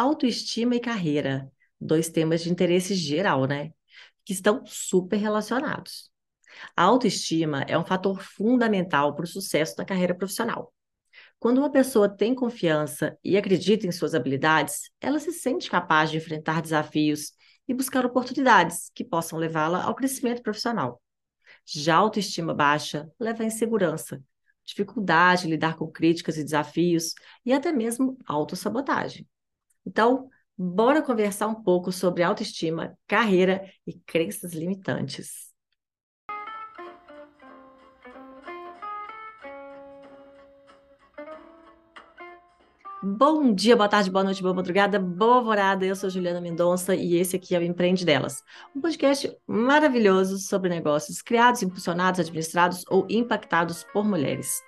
autoestima e carreira, dois temas de interesse geral, né? Que estão super relacionados. A autoestima é um fator fundamental para o sucesso da carreira profissional. Quando uma pessoa tem confiança e acredita em suas habilidades, ela se sente capaz de enfrentar desafios e buscar oportunidades que possam levá-la ao crescimento profissional. Já a autoestima baixa leva à insegurança, dificuldade em lidar com críticas e desafios e até mesmo autossabotagem. Então, bora conversar um pouco sobre autoestima, carreira e crenças limitantes. Bom dia, boa tarde, boa noite, boa madrugada, boa alvorada. Eu sou Juliana Mendonça e esse aqui é o Empreende Delas, um podcast maravilhoso sobre negócios criados, impulsionados, administrados ou impactados por mulheres.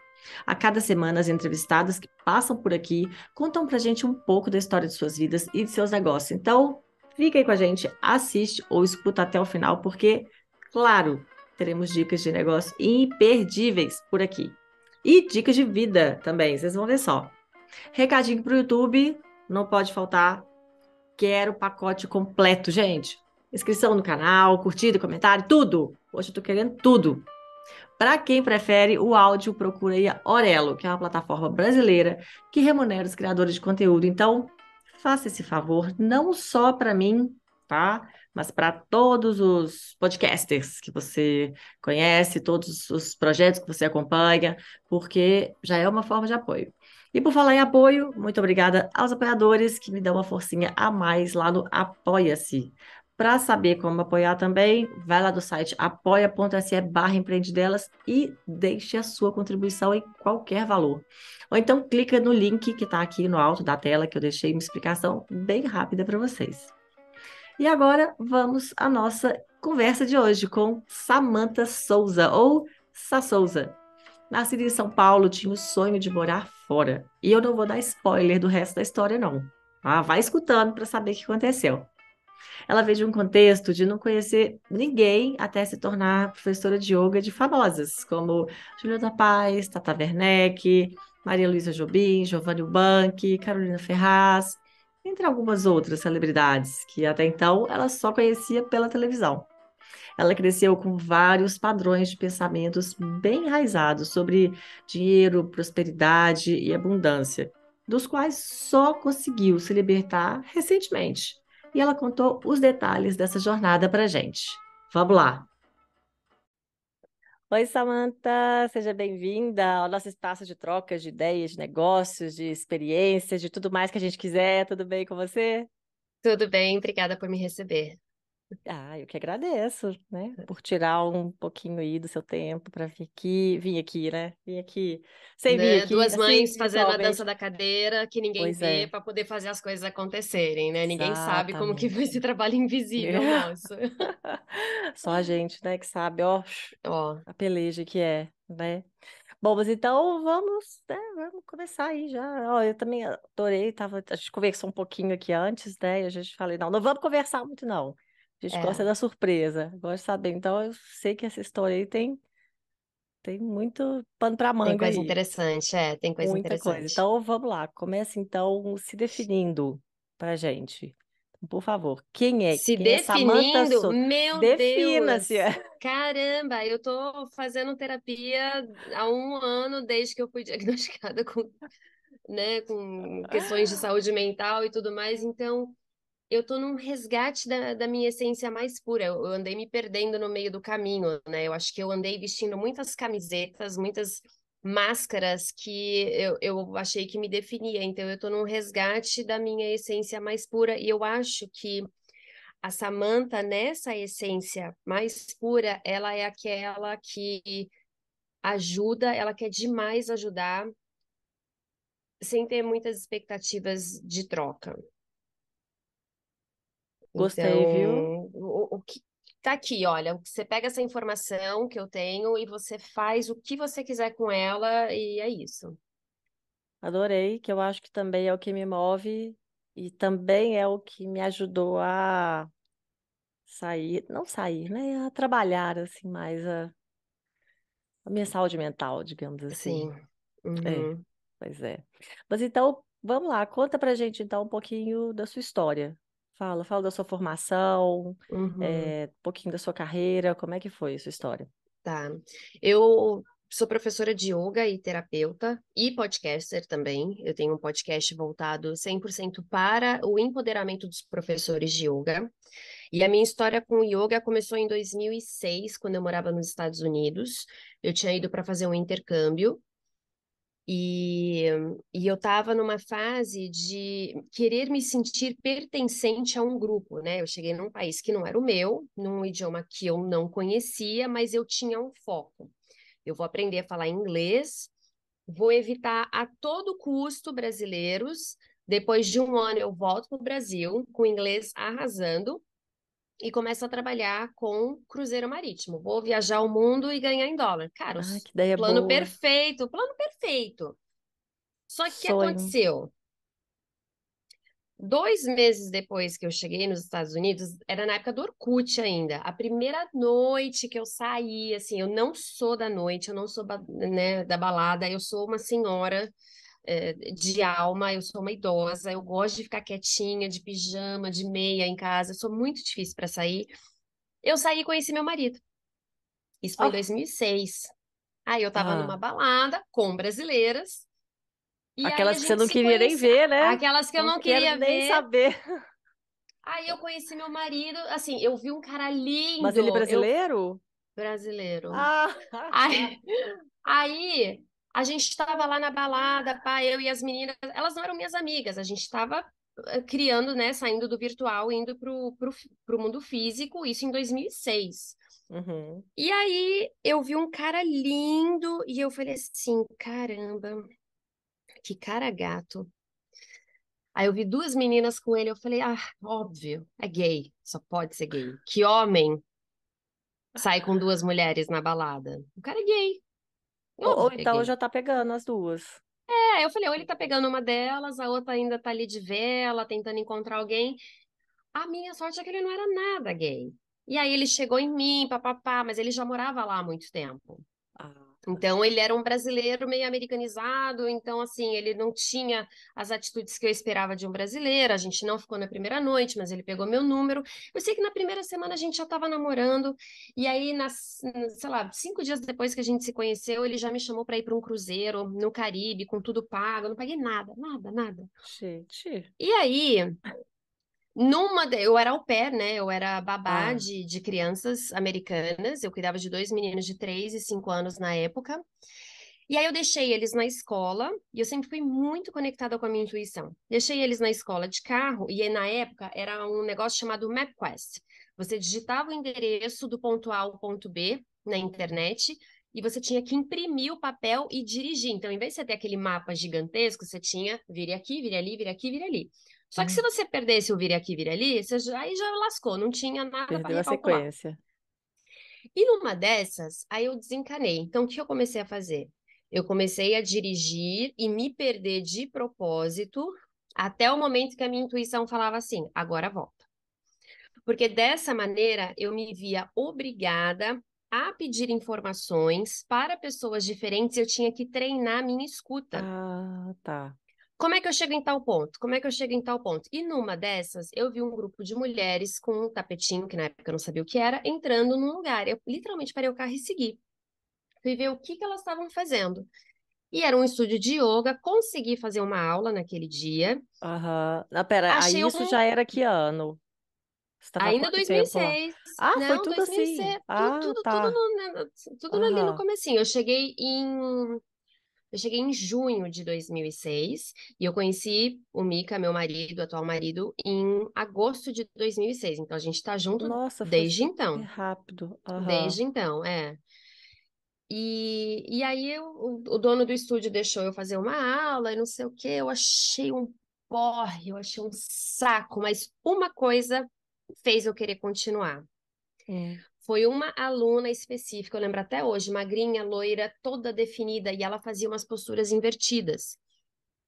A cada semana, as entrevistadas que passam por aqui contam pra gente um pouco da história de suas vidas e de seus negócios. Então, fica aí com a gente, assiste ou escuta até o final, porque, claro, teremos dicas de negócio imperdíveis por aqui. E dicas de vida também, vocês vão ver só. Recadinho pro YouTube, não pode faltar. Quero o pacote completo, gente. Inscrição no canal, curtida, comentário, tudo. Hoje eu tô querendo tudo. Para quem prefere o áudio, procura aí a Orelo, que é uma plataforma brasileira que remunera os criadores de conteúdo. Então, faça esse favor, não só para mim, tá? Mas para todos os podcasters que você conhece, todos os projetos que você acompanha, porque já é uma forma de apoio. E por falar em apoio, muito obrigada aos apoiadores que me dão uma forcinha a mais lá no Apoia-se. Para saber como apoiar também, vai lá do site apoia.se barra empreendedelas e deixe a sua contribuição em qualquer valor. Ou então clica no link que está aqui no alto da tela, que eu deixei uma explicação bem rápida para vocês. E agora vamos à nossa conversa de hoje com Samantha Souza, ou Sa Souza. Nascida em São Paulo, tinha o sonho de morar fora. E eu não vou dar spoiler do resto da história, não. Ah, vai escutando para saber o que aconteceu. Ela veio de um contexto de não conhecer ninguém até se tornar professora de yoga de famosas, como Juliana Paz, Tata Werneck, Maria Luísa Jobim, Giovanni Bank, Carolina Ferraz, entre algumas outras celebridades que até então ela só conhecia pela televisão. Ela cresceu com vários padrões de pensamentos bem enraizados sobre dinheiro, prosperidade e abundância, dos quais só conseguiu se libertar recentemente. E ela contou os detalhes dessa jornada para gente. Vamos lá! Oi, Samantha, seja bem-vinda ao nosso espaço de trocas de ideias, de negócios, de experiências, de tudo mais que a gente quiser. Tudo bem com você? Tudo bem, obrigada por me receber. Ah, eu que agradeço, né, por tirar um pouquinho aí do seu tempo para vir aqui, vir aqui, né? Vim aqui, sem vir Né? aqui, Duas assim, mães fazendo a dança da cadeira que ninguém Pois vê é, para poder fazer as coisas acontecerem, né? Ninguém sabe como que foi exatamente. esse trabalho invisível nosso. Só a gente, né, que sabe, ó, Ó, a peleja que é, né? Bom, mas então vamos, né, vamos começar aí já. Ó, eu também adorei, tava, a gente conversou um pouquinho aqui antes, né? E a gente falei, não, não vamos conversar muito, não. A gente gosta é, da surpresa, gosta de saber. Então eu sei que essa história aí tem, tem muito pano para tem manga coisa aí, interessante, é, tem coisa muita coisa. interessante. Então vamos lá, começa então se definindo pra gente. Por favor, quem é? Se Quem é definindo, Souza? meu Defina-se. Deus! Caramba, eu tô fazendo terapia há um ano desde que eu fui diagnosticada com, né, com questões de saúde mental e tudo mais, então eu tô num resgate da, da minha essência mais pura. Eu, eu andei me perdendo no meio do caminho, né? Eu acho que eu andei vestindo muitas camisetas, muitas máscaras que eu, eu achei que me definia. Então eu tô num resgate da minha essência mais pura e eu acho que a Samantha, nessa essência mais pura, ela é aquela que ajuda, ela quer demais ajudar, sem ter muitas expectativas de troca. Gostei, viu? Então, o, o que tá aqui, olha, você pega essa informação que eu tenho e você faz o que você quiser com ela e é isso. Adorei, que eu acho que também é o que me move e também é o que me ajudou a sair, não sair, né? A trabalhar assim mais a, a minha saúde mental, digamos assim. Sim. É, Uhum. pois é. Mas então, vamos lá, conta pra gente então um pouquinho da sua história. Fala, fala da sua formação, Uhum. é, um pouquinho da sua carreira, como é que foi a sua história? Tá. Eu sou professora de yoga e terapeuta e podcaster também. Eu tenho um podcast voltado 100% para o empoderamento dos professores de yoga. E a minha história com o yoga começou em 2006, quando eu morava nos Estados Unidos. Eu tinha ido para fazer um intercâmbio e, e eu estava numa fase de querer me sentir pertencente a um grupo, né? Eu cheguei num país que não era o meu, num idioma que eu não conhecia, mas eu tinha um foco. Eu vou aprender a falar inglês, vou evitar a todo custo brasileiros. Depois de um ano, eu volto para o Brasil com inglês arrasando e começo a trabalhar com cruzeiro marítimo. Vou viajar o mundo e ganhar em dólar. Cara, Ah, plano boa. perfeito, plano perfeito. Só que o que aconteceu? Dois meses depois que eu cheguei nos Estados Unidos, era na época do Orkut ainda. A primeira noite que eu saí, assim, eu não sou da noite, eu não sou, né, da balada, eu sou uma senhora, de alma, eu sou uma idosa, eu gosto de ficar quietinha, de pijama, de meia em casa, eu sou muito difícil para sair. Eu saí e conheci meu marido. Isso foi em Ó, 2006. Aí eu tava numa ah, balada com brasileiras, aquelas que você não queria nem ver, né? Aquelas que eu Não não queria nem ver. saber. Aí eu conheci meu marido, assim, eu vi um cara Mas ele é lindo, eu brasileiro? brasileiro. Ah, Aí, aí a gente estava lá na balada, pá, eu e as meninas, elas não eram minhas amigas, a gente estava criando, né, saindo do virtual, indo pro, pro, pro mundo físico, isso em 2006. Uhum. E aí eu vi um cara lindo e eu falei assim, caramba, que cara gato. Aí eu vi duas meninas com ele, eu falei, ah, óbvio, é gay, só pode ser gay. Que homem sai com duas mulheres na balada? O cara é gay, Ou, ou então já tá pegando as duas. É, eu falei, ou ele tá pegando uma delas, a outra ainda tá ali de vela, tentando encontrar alguém. A minha sorte é que ele não era nada gay. E aí ele chegou em mim, papapá, mas ele já morava lá há muito tempo. Ah, Então, ele era um brasileiro meio americanizado, então, assim, ele não tinha as atitudes que eu esperava de um brasileiro. A gente não ficou na primeira noite, mas ele pegou meu número. Eu sei que na primeira semana a gente já estava namorando, e aí, nas, sei lá, cinco dias depois que a gente se conheceu, ele já me chamou para ir para um cruzeiro no Caribe, com tudo pago. Eu não paguei nada, nada, nada. gente. E aí, numa. de- Eu era au pair, né? Eu era babá Ah, de, de crianças americanas. Eu cuidava de dois meninos de três e cinco anos na época. E aí eu deixei eles na escola, e eu sempre fui muito conectada com a minha intuição. Deixei eles na escola de carro, e aí, na época era um negócio chamado MapQuest. Você digitava o endereço do ponto A ao ponto B na internet, e você tinha que imprimir o papel e dirigir. Então, em vez de você ter aquele mapa gigantesco, você tinha vire aqui, vire ali, vire aqui, vire ali. Só que se hum, você perdesse o vire aqui, vire ali, você já, aí já lascou, não tinha nada para perdeu a recalcular. sequência. E numa dessas, aí eu desencanei. Então, o que eu comecei a fazer? Eu comecei a dirigir e me perder de propósito até o momento que a minha intuição falava assim: agora volta. Porque dessa maneira eu me via obrigada a pedir informações para pessoas diferentes, eu tinha que treinar a minha escuta. Ah, tá. Como é que eu chego em tal ponto? Como é que eu chego em tal ponto? E numa dessas, eu vi um grupo de mulheres com um tapetinho, que na época eu não sabia o que era, entrando num lugar. Eu literalmente parei o carro e segui. Fui ver o que que elas estavam fazendo. E era um estúdio de yoga, consegui fazer uma aula naquele dia. Aham. Não, pera, aí Achei isso um. já era que ano? Ainda quanto tempo lá? 2006. Ah, foi Não, tudo assim. 2006. Tudo, Ah, tudo, tudo, tá. no, né, tudo ali no comecinho. Eu cheguei em. Eu cheguei em junho de 2006 e eu conheci o Mika, meu marido, atual marido, em agosto de 2006. Então a gente tá junto Nossa, desde então. rápido. Aham. Desde então, é. E, e aí eu- o, o dono do estúdio deixou eu fazer uma aula e não sei o quê. Eu achei um porre, eu achei um saco, mas uma coisa fez eu querer continuar. Hum. Foi uma aluna específica, eu lembro até hoje, magrinha, loira, toda definida, e ela fazia umas posturas invertidas.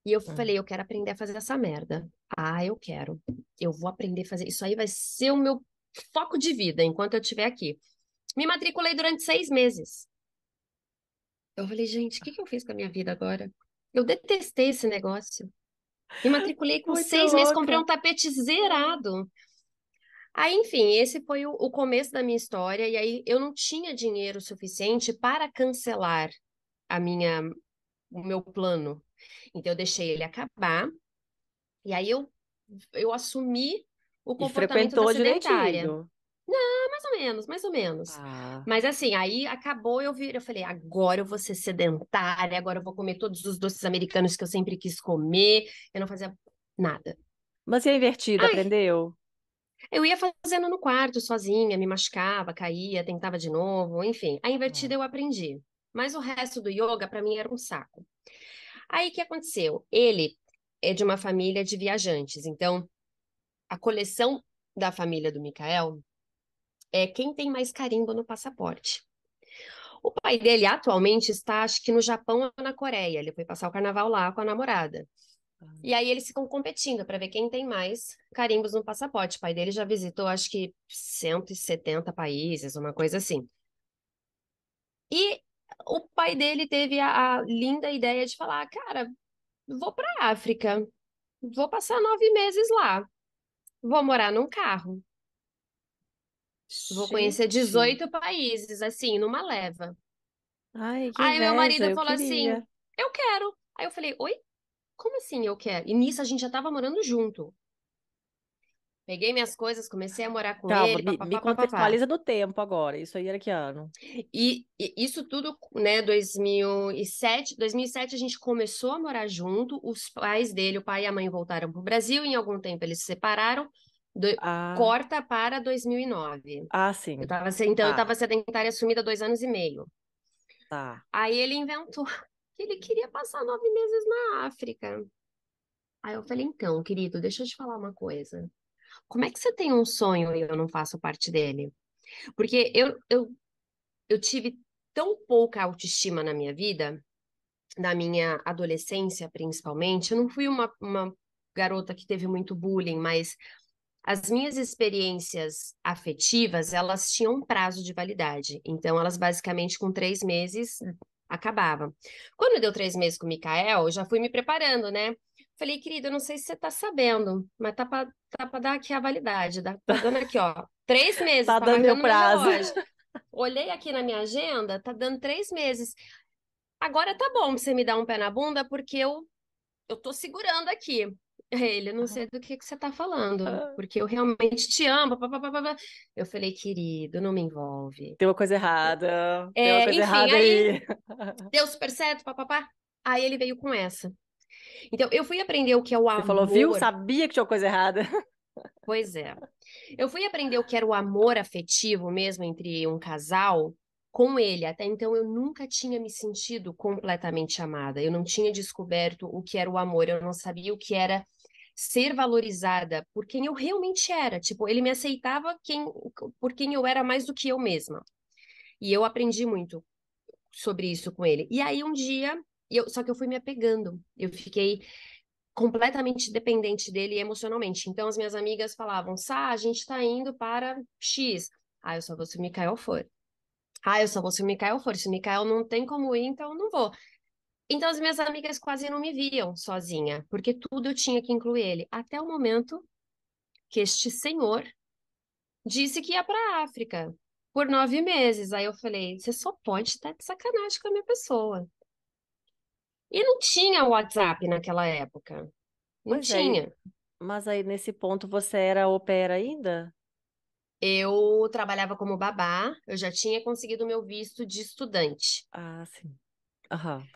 E eu Hum. falei, eu quero aprender a fazer essa merda. Ah, eu quero. Eu vou aprender a fazer. Isso aí vai ser o meu foco de vida enquanto eu estiver aqui. Me matriculei durante seis meses. Eu falei, gente, o que que eu fiz com a minha vida agora? Eu detestei esse negócio. Me matriculei com Muito seis meses, comprei um louca. tapete zerado. Aí, enfim, esse foi o, o começo da minha história, e aí eu não tinha dinheiro suficiente para cancelar a minha, o meu plano. Então, eu deixei ele acabar, e aí eu, eu assumi o comportamento da frequentou sedentária. direitinho. Mais ou menos, mais ou menos. Ah. Mas assim, aí acabou, eu vi, eu falei, agora eu vou ser sedentária, agora eu vou comer todos os doces americanos que eu sempre quis comer, eu não fazia nada. Mas e a invertida, Ai, aprendeu? Eu ia fazendo no quarto sozinha, me machucava, caía, tentava de novo, enfim. A Ah. invertida eu aprendi. Mas o resto do yoga, para mim, era um saco. Aí o que aconteceu? Ele é de uma família de viajantes, então a coleção da família do Mikael é quem tem mais carimbo no passaporte. O pai dele atualmente está, acho que no Japão ou na Coreia. Ele foi passar o carnaval lá com a namorada. E aí eles ficam competindo para ver quem tem mais carimbos no passaporte. O pai dele já visitou, acho que 170 países, uma coisa assim. E o pai dele teve a, a linda ideia de falar: cara, vou para África, vou passar nove meses lá, vou morar num carro, vou conhecer Gente. 18 países, assim, numa leva. Ai, que Aí meu marido inveja, falou assim: queria. eu quero. Aí eu falei: oi? Como assim eu quero? E nisso a gente já tava morando junto. Peguei minhas coisas, comecei a morar com Calma, ele, me, me papapá, papapá. contextualiza no tempo agora. Isso aí era que ano? E, e isso tudo, né, 2007, 2007 a gente começou a morar junto, os pais dele, o pai e a mãe voltaram para o Brasil, em algum tempo eles se separaram, do- Ah, corta para 2009. ah, sim. Eu tava, então eu Tá, estava sedentária assumida há dois anos e meio. tá. Aí ele inventou ele queria passar nove meses na África. Aí eu falei, então, querido, deixa eu te falar uma coisa. Como é que você tem um sonho e eu não faço parte dele? Porque eu, eu, eu tive tão pouca autoestima na minha vida, na minha adolescência principalmente. Eu não fui uma, uma garota que teve muito bullying, mas as minhas experiências afetivas, elas tinham um prazo de validade. Então, elas basicamente com três meses acabavam. Quando deu três meses com o Mikael, eu já fui me preparando, né? Falei, querido, eu não sei se você tá sabendo, mas tá pra, tá pra dar aqui a validade. Tá, tá dando aqui, ó. Três meses, Tá tá dando meu prazo. Olhei aqui na minha agenda, tá dando três meses. Agora tá bom pra você me dar um pé na bunda, porque eu, eu tô segurando aqui. Ele, não sei do que, que você tá falando, porque eu realmente te amo. pá, pá, pá. Eu falei, querido, não me envolve. Tem uma coisa errada. Tem uma É, coisa enfim, errada aí aí. deu super certo, papapá. Aí ele veio com essa. Então, eu fui aprender o que é o Você falou, viu? amor. Sabia que tinha uma coisa errada. Pois é. Eu fui aprender o que era o amor afetivo mesmo entre um casal com ele. Até então eu nunca tinha me sentido completamente amada. Eu não tinha descoberto o que era o amor. Eu não sabia o que era ser valorizada por quem eu realmente era. Tipo, ele me aceitava quem, por quem eu era mais do que eu mesma. E eu aprendi muito sobre isso com ele. E aí um dia, eu, só que eu fui me apegando. Eu fiquei completamente dependente dele emocionalmente. Então as minhas amigas falavam: "Sá, a gente tá indo para X". Ah, eu só vou se o Mikael for. Ah, eu só vou se o Mikael for. Se o Mikael não tem como ir, então eu não vou. Então as minhas amigas quase não me viam sozinha, porque tudo eu tinha que incluir ele, até o momento que este senhor disse que ia para a África por nove meses. Aí eu falei: você só pode estar de sacanagem com a minha pessoa. E não tinha WhatsApp naquela época. Não Pois tinha. mas aí nesse ponto você era pair ainda? Eu trabalhava como babá, eu já tinha conseguido o meu visto de estudante. Ah, sim. Aham.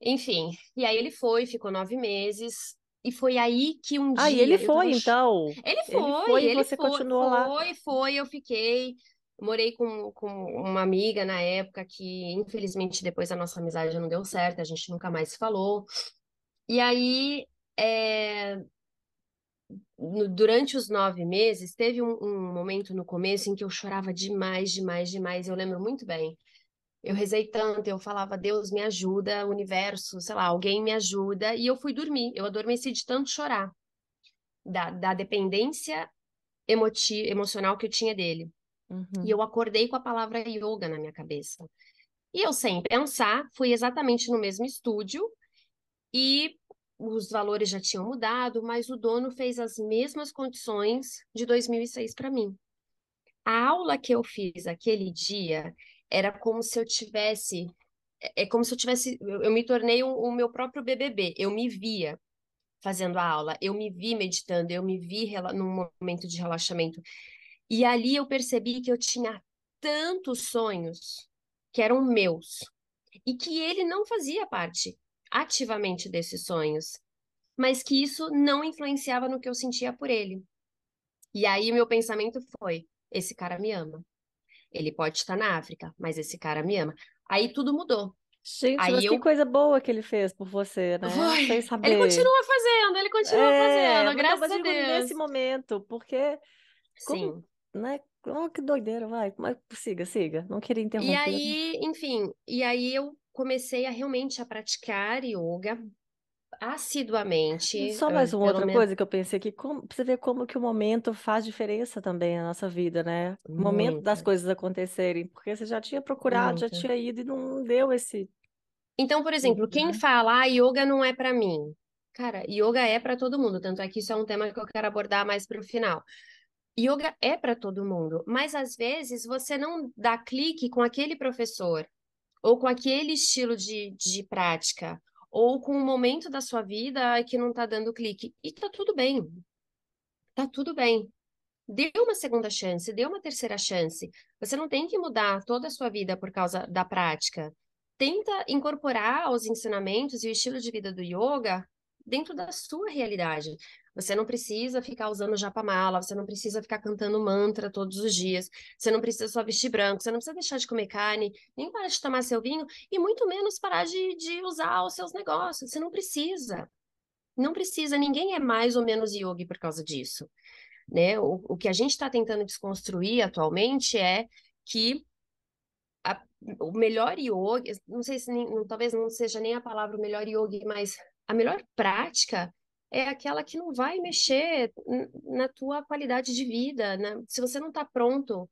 Enfim, e aí ele foi, ficou nove meses, e foi aí que um Ah, e dia ele eu tava foi, ch- então. Ele Ele foi, foi e ele você foi, continuou lá. foi, foi, eu fiquei. Morei com, com uma amiga na época que, infelizmente, depois a nossa amizade não deu certo, a gente nunca mais se falou. E aí, é, durante os nove meses, teve um, um momento no começo em que eu chorava demais, demais, demais. Eu lembro muito bem. Eu rezei tanto, eu falava, Deus me ajuda, universo, sei lá, alguém me ajuda. E eu fui dormir. Eu adormeci de tanto chorar, da, da dependência emocional que eu tinha dele. E Uhum. eu acordei com a palavra yoga na minha cabeça. E eu, sem pensar, fui exatamente no mesmo estúdio e os valores já tinham mudado, mas o dono fez as mesmas condições de 2006 para mim. A aula que eu fiz aquele dia era como se eu tivesse é, é como se eu tivesse eu, eu me tornei o, meu próprio BBB, eu me via fazendo a aula, eu me vi meditando, eu me vi num momento de relaxamento. E ali eu percebi que eu tinha tantos sonhos que eram meus e que ele não fazia parte ativamente desses sonhos, mas que isso não influenciava no que eu sentia por ele. E aí meu pensamento foi: esse cara me ama. Ele pode estar na África, mas esse cara me ama. Aí tudo mudou. Gente, Aí mas eu... que coisa boa que ele fez por você, né? Foi. Sem saber. Ele continua fazendo, ele continua é, fazendo, graças a Deus. nesse momento, porque... Como, Sim. Né? Oh, que doideira, vai. Mas siga, siga. Não queria interromper. E aí, enfim, e aí eu comecei a realmente a praticar yoga assiduamente. Só mais uma outra menos... coisa que eu pensei aqui, como, você ver como que o momento faz diferença também na nossa vida, né? O momento das coisas acontecerem, porque você já tinha procurado, já tinha ido e não deu esse então, por exemplo, quem uhum. fala, ah, yoga não é para mim. Cara, yoga é para todo mundo, tanto é que isso é um tema que eu quero abordar mais para o final. Yoga é para todo mundo, mas às vezes você não dá clique com aquele professor, ou com aquele estilo de, de prática, ou com um momento da sua vida que não está dando clique. E tá tudo bem. Tá tudo bem. Dê uma segunda chance, dê uma terceira chance. Você não tem que mudar toda a sua vida por causa da prática tenta incorporar os ensinamentos e o estilo de vida do yoga dentro da sua realidade. Você não precisa ficar usando japamala, você não precisa ficar cantando mantra todos os dias, você não precisa só vestir branco, você não precisa deixar de comer carne, nem parar de tomar seu vinho, e muito menos parar de, de usar os seus negócios. Você não precisa. Não precisa, ninguém é mais ou menos yogi por causa disso. Né? O, o que a gente está tentando desconstruir atualmente é que a, o melhor yoga, não sei se nem, talvez não seja nem a palavra o melhor yoga, mas a melhor prática é aquela que não vai mexer na tua qualidade de vida, né? Se você não está pronto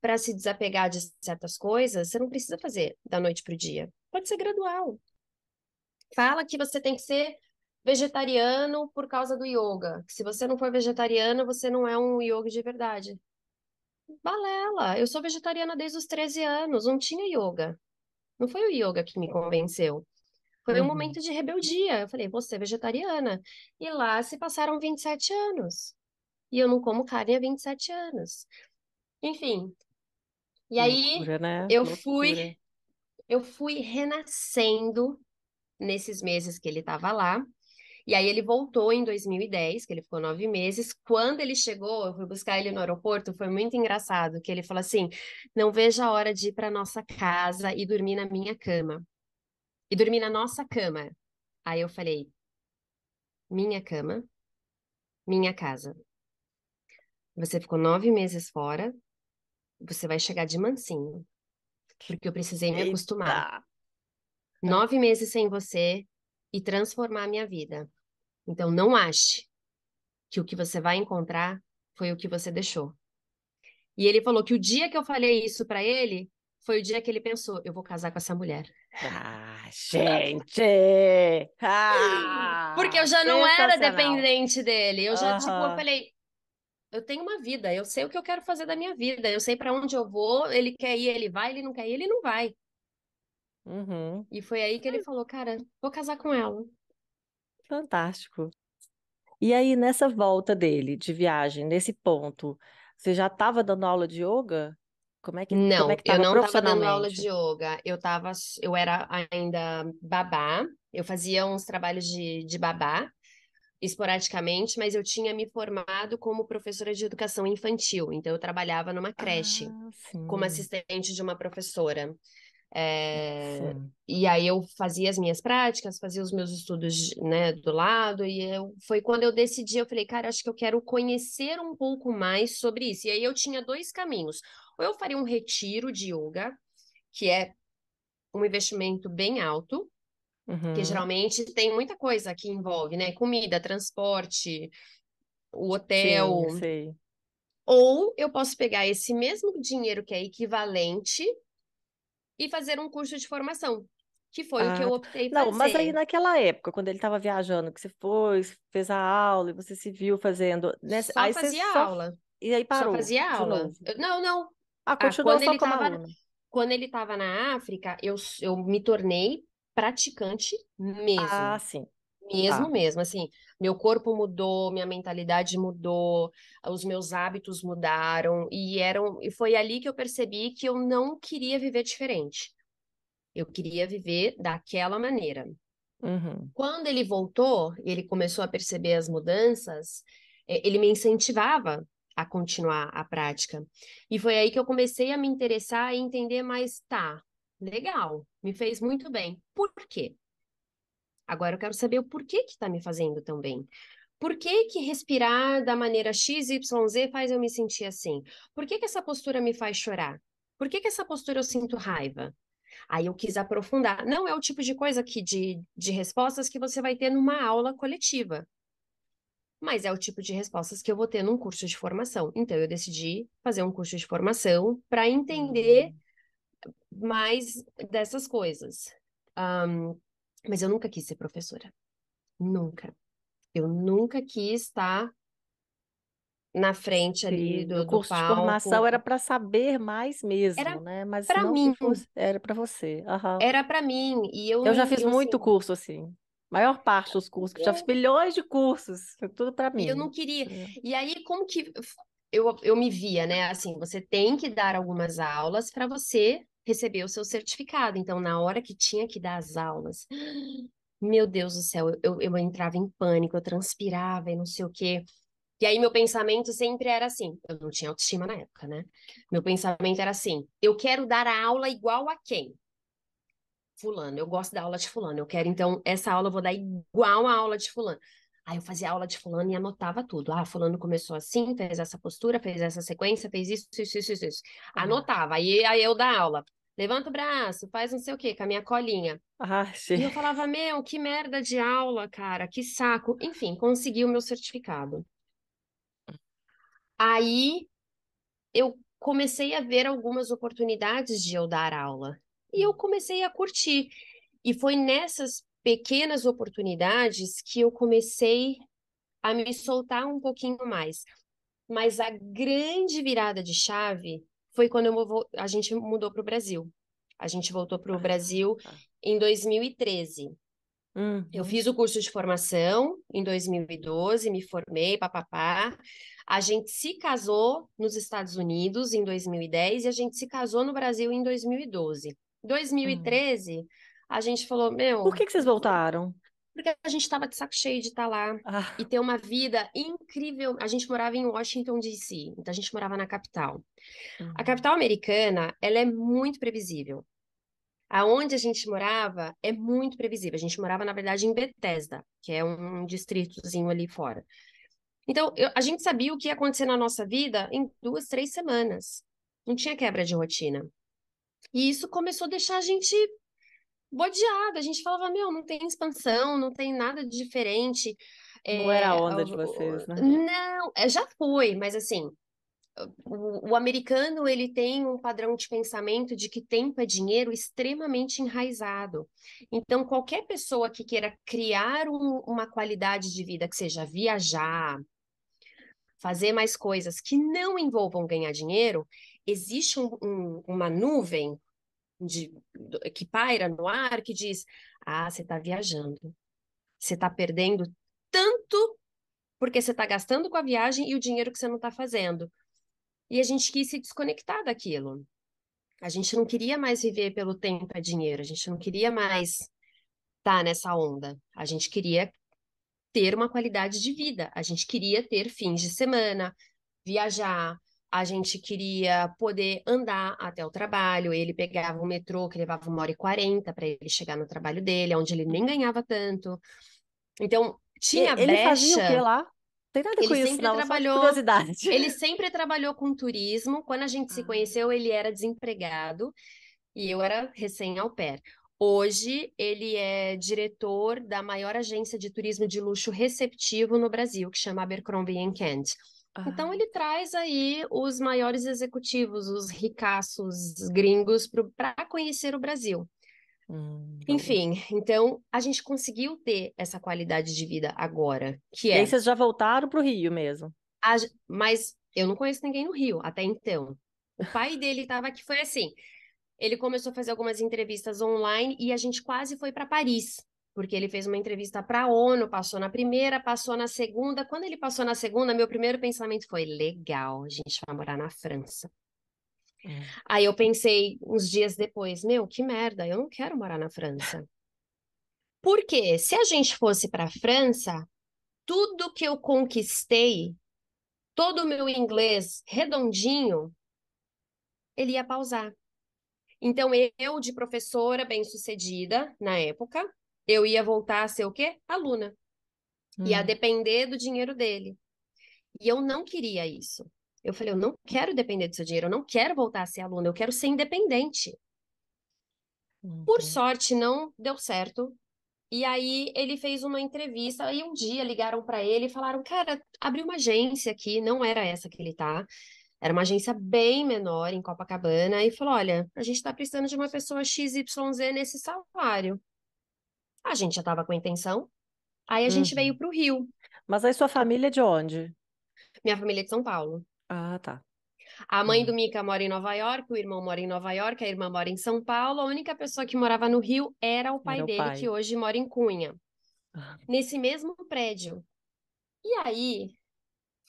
para se desapegar de certas coisas, você não precisa fazer da noite para o dia. Pode ser gradual. Fala que você tem que ser vegetariano por causa do yoga. Que se você não for vegetariano, você não é um yoga de verdade. Balela, eu sou vegetariana desde os 13 anos, não tinha yoga. Não foi o yoga que me convenceu. Foi um uhum. momento de rebeldia. Eu falei, você é vegetariana. E lá se passaram 27 anos. E eu não como carne há 27 anos. Enfim. E aí Loucura, né? eu Loucura. fui eu fui renascendo nesses meses que ele estava lá. E aí ele voltou em 2010, que ele ficou nove meses. Quando ele chegou, eu fui buscar ele no aeroporto, foi muito engraçado, que ele falou assim, não vejo a hora de ir para nossa casa e dormir na minha cama. E dormir na nossa cama. Aí eu falei, minha cama, minha casa. Você ficou nove meses fora, você vai chegar de mansinho. Porque eu precisei me Eita. acostumar. Nove meses sem você e transformar a minha vida. Então, não ache que o que você vai encontrar foi o que você deixou. E ele falou que o dia que eu falei isso para ele foi o dia que ele pensou: eu vou casar com essa mulher. Ah, gente! Ah, Porque eu já não era dependente dele. Eu já, uhum. tipo, eu falei: eu tenho uma vida, eu sei o que eu quero fazer da minha vida, eu sei para onde eu vou. Ele quer ir, ele vai, ele não quer ir, ele não vai. Uhum. E foi aí que ele falou: cara, vou casar com ela. Fantástico. E aí, nessa volta dele de viagem, nesse ponto, você já estava dando aula de yoga? Como é que, não, como é que eu não estava dando aula de yoga. Eu tava, eu era ainda babá. Eu fazia uns trabalhos de, de babá esporadicamente, mas eu tinha me formado como professora de educação infantil. Então, eu trabalhava numa creche ah, como assistente de uma professora. É, e aí eu fazia as minhas práticas, fazia os meus estudos né, do lado, e eu, foi quando eu decidi, eu falei, cara, acho que eu quero conhecer um pouco mais sobre isso. E aí eu tinha dois caminhos. Ou eu faria um retiro de yoga, que é um investimento bem alto, uhum. que geralmente tem muita coisa que envolve, né? Comida, transporte, o hotel. Sim, sei. Ou eu posso pegar esse mesmo dinheiro que é equivalente e fazer um curso de formação, que foi ah, o que eu tá. optei não, fazer. mas aí naquela época, quando ele estava viajando, que você foi, fez a aula e você se viu fazendo, né? Só aí fazia aula. Só... E aí parou. Só fazia aula. Não, não. Ah, continuou ah, quando ele estava quando ele estava na África, eu, eu me tornei praticante mesmo. Ah, sim. Mesmo, tá. mesmo, assim, meu corpo mudou, minha mentalidade mudou, os meus hábitos mudaram e eram e foi ali que eu percebi que eu não queria viver diferente. Eu queria viver daquela maneira. Uhum. Quando ele voltou, ele começou a perceber as mudanças, ele me incentivava a continuar a prática. E foi aí que eu comecei a me interessar e entender mais, tá, legal, me fez muito bem. Por quê? Agora eu quero saber o porquê que está me fazendo tão bem. Por que, que respirar da maneira XYZ faz eu me sentir assim? Por que, que essa postura me faz chorar? Por que, que essa postura eu sinto raiva? Aí eu quis aprofundar. Não é o tipo de coisa que de, de respostas que você vai ter numa aula coletiva mas é o tipo de respostas que eu vou ter num curso de formação. Então, eu decidi fazer um curso de formação para entender uhum. mais dessas coisas. Um, mas eu nunca quis ser professora. Nunca. Eu nunca quis estar na frente ali Sim, do, o curso do de formação era para saber mais mesmo, era né? Mas para mim fosse, era para você. Uhum. Era para mim e eu eu já fiz eu, muito assim, curso assim maior parte dos cursos, já fiz milhões de cursos, tudo para mim. Eu não queria. É. E aí, como que eu, eu me via, né? Assim, você tem que dar algumas aulas para você receber o seu certificado. Então, na hora que tinha que dar as aulas, meu Deus do céu, eu, eu entrava em pânico, eu transpirava e não sei o quê. E aí, meu pensamento sempre era assim: eu não tinha autoestima na época, né? Meu pensamento era assim: eu quero dar a aula igual a quem? Fulano, eu gosto da aula de fulano, eu quero então essa aula eu vou dar igual a aula de fulano. Aí eu fazia aula de fulano e anotava tudo. Ah, fulano começou assim, fez essa postura, fez essa sequência, fez isso, isso, isso, isso. Uhum. Anotava. Aí, aí eu da aula. Levanta o braço, faz não sei o quê, com a minha colinha. Ah, sim. E eu falava, meu, que merda de aula, cara, que saco. Enfim, consegui o meu certificado. Aí eu comecei a ver algumas oportunidades de eu dar aula. E eu comecei a curtir. E foi nessas pequenas oportunidades que eu comecei a me soltar um pouquinho mais. Mas a grande virada de chave foi quando eu, a gente mudou para o Brasil. A gente voltou para o ah, Brasil tá. em 2013. Uhum. Eu fiz o curso de formação em 2012, me formei, papapá. A gente se casou nos Estados Unidos em 2010 e a gente se casou no Brasil em 2012. 2013, hum. a gente falou, meu. Por que, que vocês voltaram? Porque a gente estava de saco cheio de estar tá lá ah. e ter uma vida incrível. A gente morava em Washington, D.C., então a gente morava na capital. A capital americana, ela é muito previsível. Aonde a gente morava é muito previsível. A gente morava, na verdade, em Bethesda, que é um distritozinho ali fora. Então, eu, a gente sabia o que ia acontecer na nossa vida em duas, três semanas. Não tinha quebra de rotina. E isso começou a deixar a gente bodeada. A gente falava, meu, não tem expansão, não tem nada de diferente. Não é, era a onda de vocês, né? Não, é, já foi, mas assim, o, o, americano ele tem um padrão de pensamento de que tempo é dinheiro extremamente enraizado. Então, qualquer pessoa que queira criar um, uma qualidade de vida, que seja viajar, fazer mais coisas que não envolvam ganhar dinheiro, existe um, um, uma nuvem de, que paira no ar que diz: ah, você está viajando, você está perdendo tanto porque você está gastando com a viagem e o dinheiro que você não está fazendo. E a gente quis se desconectar daquilo. A gente não queria mais viver pelo tempo é dinheiro, a gente não queria mais estar tá nessa onda. A gente queria ter uma qualidade de vida, a gente queria ter fins de semana, viajar, a gente queria poder andar até o trabalho. Ele pegava o metrô, que levava uma hora e quarenta para ele chegar no trabalho dele, onde ele nem ganhava tanto. Então, tinha ele brecha. fazia o que lá? Tem nada ele com isso, não, trabalhou, curiosidade. Ele sempre trabalhou com turismo. Quando a gente se ah. conheceu, ele era desempregado e eu era recém ao pé. Hoje, ele é diretor da maior agência de turismo de luxo receptivo no Brasil, que chama Abercrombie Kent. Então ele traz aí os maiores executivos, os ricaços gringos para conhecer o Brasil. Hum. Enfim, então a gente conseguiu ter essa qualidade de vida agora, que E aí é. vocês já voltaram pro Rio mesmo? a- mas eu não conheço ninguém no Rio até então. O pai dele estava aqui, foi assim. Ele começou a fazer algumas entrevistas online e a gente quase foi para Paris, porque ele fez uma entrevista para a ONU, passou na primeira, passou na segunda. Quando ele passou na segunda, meu primeiro pensamento foi: legal, a gente vai morar na França. Hum. Aí eu pensei uns dias depois, meu, que merda, eu não quero morar na França. Porque se a gente fosse para a França, tudo que eu conquistei, todo o meu inglês redondinho, ele ia pausar. Então eu, de professora bem-sucedida na época, eu ia voltar a ser o quê? Aluna. Ia Hum. depender do dinheiro dele. E eu não queria isso. Eu falei, eu não quero depender do seu dinheiro, eu não quero voltar a ser aluna, eu quero ser independente. Por Uhum. sorte, não deu certo. E aí ele fez uma entrevista, aí um dia ligaram para ele e falaram, cara, abriu uma agência aqui, não era essa que ele tá. Era uma agência bem menor em Copacabana e falou, olha, a gente tá precisando de uma pessoa XYZ nesse salário. A gente já tava com a intenção. Aí a gente Uhum. veio pro Rio. Mas aí sua família é de onde? Minha família é de São Paulo. Ah, tá. A mãe Hum. do Mika mora em Nova York, o irmão mora em Nova York, a irmã mora em São Paulo. A única pessoa que morava no Rio era o pai Era o dele, pai. que hoje mora em Cunha, Ah, nesse mesmo prédio. E aí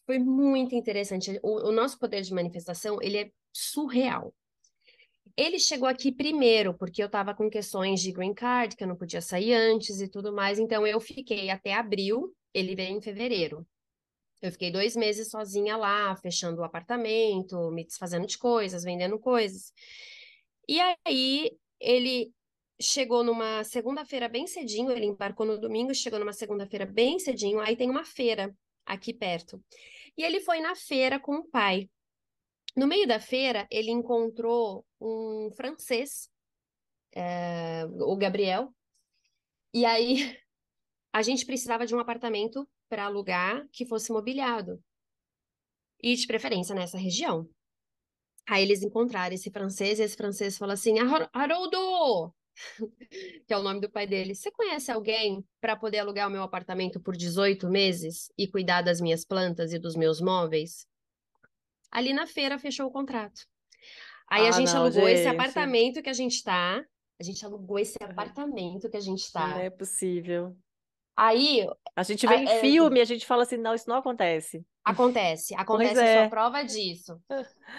foi muito interessante. O, o nosso poder de manifestação, ele é surreal. Ele chegou aqui primeiro, porque eu estava com questões de green card, que eu não podia sair antes e tudo mais. Então eu fiquei até abril, ele veio em fevereiro. Eu fiquei dois meses sozinha lá, fechando o apartamento, me desfazendo de coisas, vendendo coisas. E aí ele chegou numa segunda-feira bem cedinho, ele embarcou no domingo, chegou numa segunda-feira bem cedinho, aí tem uma feira aqui perto. E ele foi na feira com o pai. No meio da feira, ele encontrou um francês, é, o Gabriel, e aí a gente precisava de um apartamento para alugar que fosse mobiliado. E de preferência nessa região. Aí eles encontraram esse francês, e esse francês falou assim: "Har- Haroldo! Que é o nome do pai dele. Você conhece alguém para poder alugar o meu apartamento por 18 meses e cuidar das minhas plantas e dos meus móveis? Ali na feira fechou o contrato. Aí a Ah, gente não, alugou esse gente. apartamento que a gente tá. A gente alugou esse apartamento que a gente Não tá. é possível. Aí A gente a- vê em é, filme e a gente fala assim, não, isso não acontece. acontece, acontece, a é. prova disso.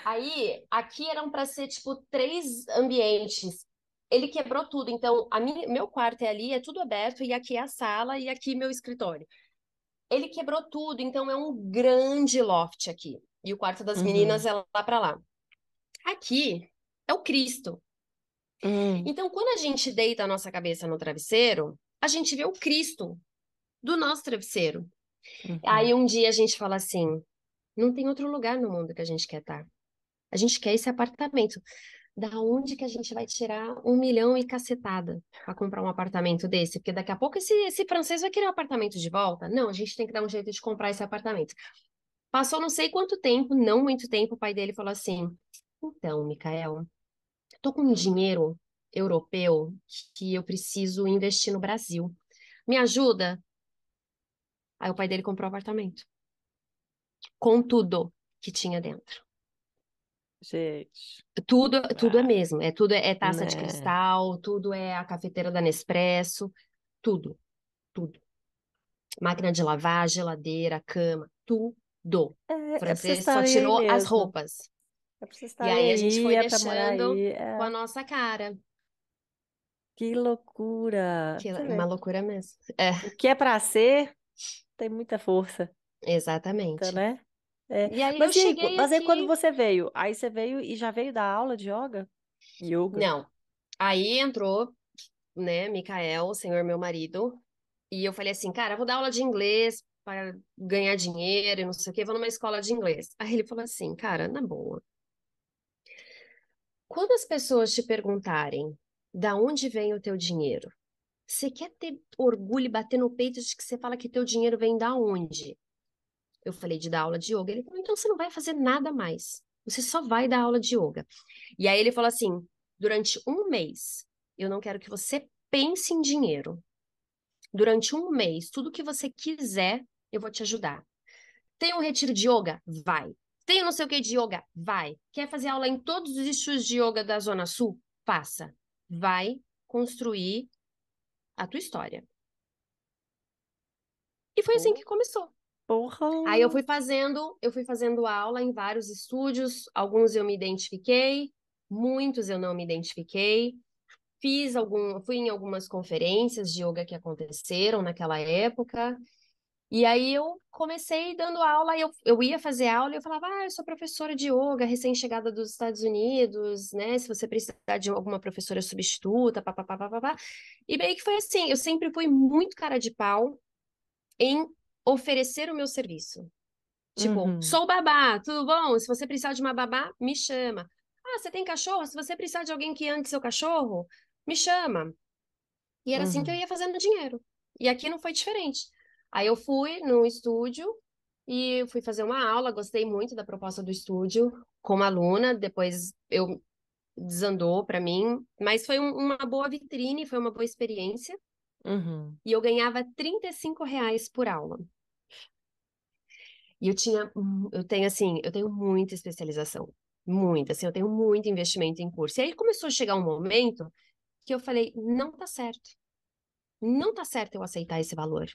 Aí, aqui eram para ser tipo três ambientes. Ele quebrou tudo. Então, a minha, meu quarto é ali, é tudo aberto, e aqui é a sala, e aqui meu escritório. Ele quebrou tudo, então é um grande loft aqui. E o quarto das meninas Uhum. é lá para lá. Aqui é o Cristo. Hum. Então, quando a gente deita a nossa cabeça no travesseiro, a gente vê o Cristo do nosso travesseiro. Uhum. Aí um dia a gente fala assim: não tem outro lugar no mundo que a gente quer estar. A gente quer esse apartamento. Da onde que a gente vai tirar um milhão e cacetada para comprar um apartamento desse? Porque daqui a pouco esse, esse francês vai querer o apartamento de volta. Não, a gente tem que dar um jeito de comprar esse apartamento. Passou não sei quanto tempo, não muito tempo, o pai dele falou assim: Então, Micael, tô com um dinheiro europeu que eu preciso investir no Brasil. Me ajuda? Aí o pai dele comprou o apartamento. Com tudo que tinha dentro. Gente, Tudo, tudo é mesmo. É tudo é taça de né? cristal, tudo é a cafeteira da Nespresso, tudo, tudo. Máquina de lavar, geladeira, cama, tudo. É, é Francês só tirou as roupas. É pra vocês E estarem aí a gente aí, foi é pra morar deixando aí. com a É. nossa cara. Que loucura. Que Você é vê. uma loucura mesmo. É, O que é pra ser tem muita força, exatamente. né? É. E aí eu Mas e aí, cheguei mas aí quando aqui. você veio? Aí você veio e já veio dar aula de yoga? Yoga? Não. Aí entrou, né, Micael, o senhor meu marido, e eu falei assim, cara, eu vou dar aula de inglês para ganhar dinheiro e não sei o quê, vou numa escola de inglês. Aí ele falou assim, cara, na boa. Quando as pessoas te perguntarem da onde vem o teu dinheiro, você quer ter orgulho e bater no peito de que você fala que teu dinheiro vem da onde? Eu falei de dar aula de yoga. Ele falou, então você não vai fazer nada mais. Você só vai dar aula de yoga. E aí ele falou assim, durante um mês, eu não quero que você pense em dinheiro. Durante um mês, tudo que você quiser, eu vou te ajudar. Tem um retiro de yoga? Vai. Tem não sei o que de yoga? Vai. Quer fazer aula em todos os estilos de yoga da Zona Sul? Faça. Vai construir a tua história. E foi assim que começou. Porra! Aí eu fui fazendo, eu fui fazendo aula em vários estúdios, alguns eu me identifiquei, muitos eu não me identifiquei. Fiz algum, fui em algumas conferências de yoga que aconteceram naquela época. E aí eu comecei dando aula, eu, eu ia fazer aula e eu falava, ah, eu sou professora de yoga, recém-chegada dos Estados Unidos, né? Se você precisar de alguma professora substituta, papapá, papapá. E bem que foi assim, eu sempre fui muito cara de pau em oferecer o meu serviço. Tipo, Uhum. sou babá, tudo bom? Se você precisar de uma babá, me chama. Ah, você tem cachorro? Se você precisar de alguém que ande seu cachorro, me chama. E era assim que eu Uhum. ia fazendo dinheiro. E aqui não foi diferente. Aí eu fui no estúdio e fui fazer uma aula, gostei muito da proposta do estúdio como aluna, depois eu desandou para mim, mas foi um- uma boa vitrine, foi uma boa experiência Uhum. e eu ganhava 35 reais por aula. E eu tinha, eu tenho assim, eu tenho muita especialização, muita, assim, eu tenho muito investimento em curso. E aí começou a chegar um momento que eu falei, não tá certo. Não tá certo eu aceitar esse valor.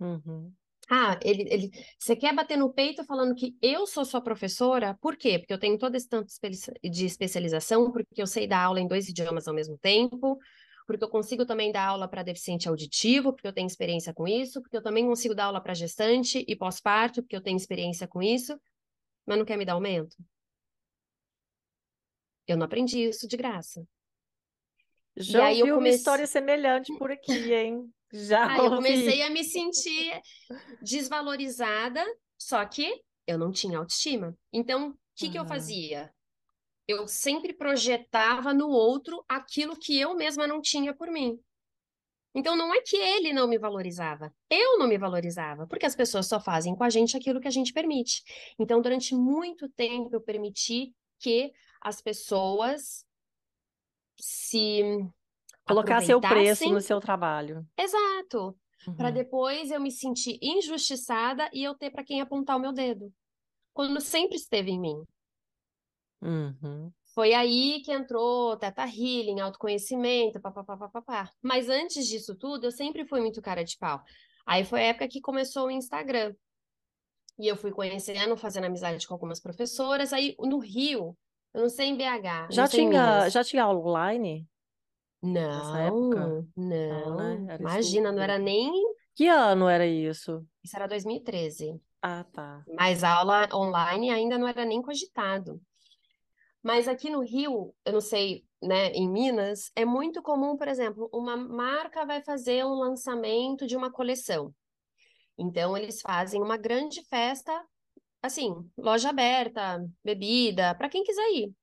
Uhum. Ah, ele, ele, você quer bater no peito falando que eu sou sua professora? Por quê? Porque eu tenho todo esse tanto de especialização, porque eu sei dar aula em dois idiomas ao mesmo tempo, porque eu consigo também dar aula para deficiente auditivo, porque eu tenho experiência com isso, porque eu também consigo dar aula para gestante e pós-parto, porque eu tenho experiência com isso, mas não quer me dar aumento? Eu não aprendi isso de graça. Já aí eu ouvi uma história semelhante por aqui, hein? Já Aí eu comecei a me sentir desvalorizada, só que eu não tinha autoestima. Então, o que que eu Aham. fazia? Eu sempre projetava no outro aquilo que eu mesma não tinha por mim. Então, não é que ele não me valorizava, eu não me valorizava, porque as pessoas só fazem com a gente aquilo que a gente permite. Então, durante muito tempo, eu permiti que as pessoas se Colocar seu preço no seu trabalho. Exato. Para Uhum. depois eu me sentir injustiçada e eu ter para quem apontar o meu dedo. Quando sempre esteve em mim. Uhum. Foi aí que entrou Teta Healing, autoconhecimento, papapá, papapá. Mas antes disso tudo, eu sempre fui muito cara de pau. Aí foi a época que começou o Instagram. E eu fui conhecendo, fazendo amizade com algumas professoras. Aí no Rio, eu não sei em BH, Já tinha, já tinha aula online nessa época? Não, não. né? Era Imagina, estudo não era nem. Que ano era isso? Isso era 2013. Ah, tá. Mas a aula online ainda não era nem cogitado. Mas aqui no Rio, eu não sei, né, em Minas, é muito comum, por exemplo, uma marca vai fazer um lançamento de uma coleção. Então, eles fazem uma grande festa, assim, loja aberta, bebida, para quem quiser ir.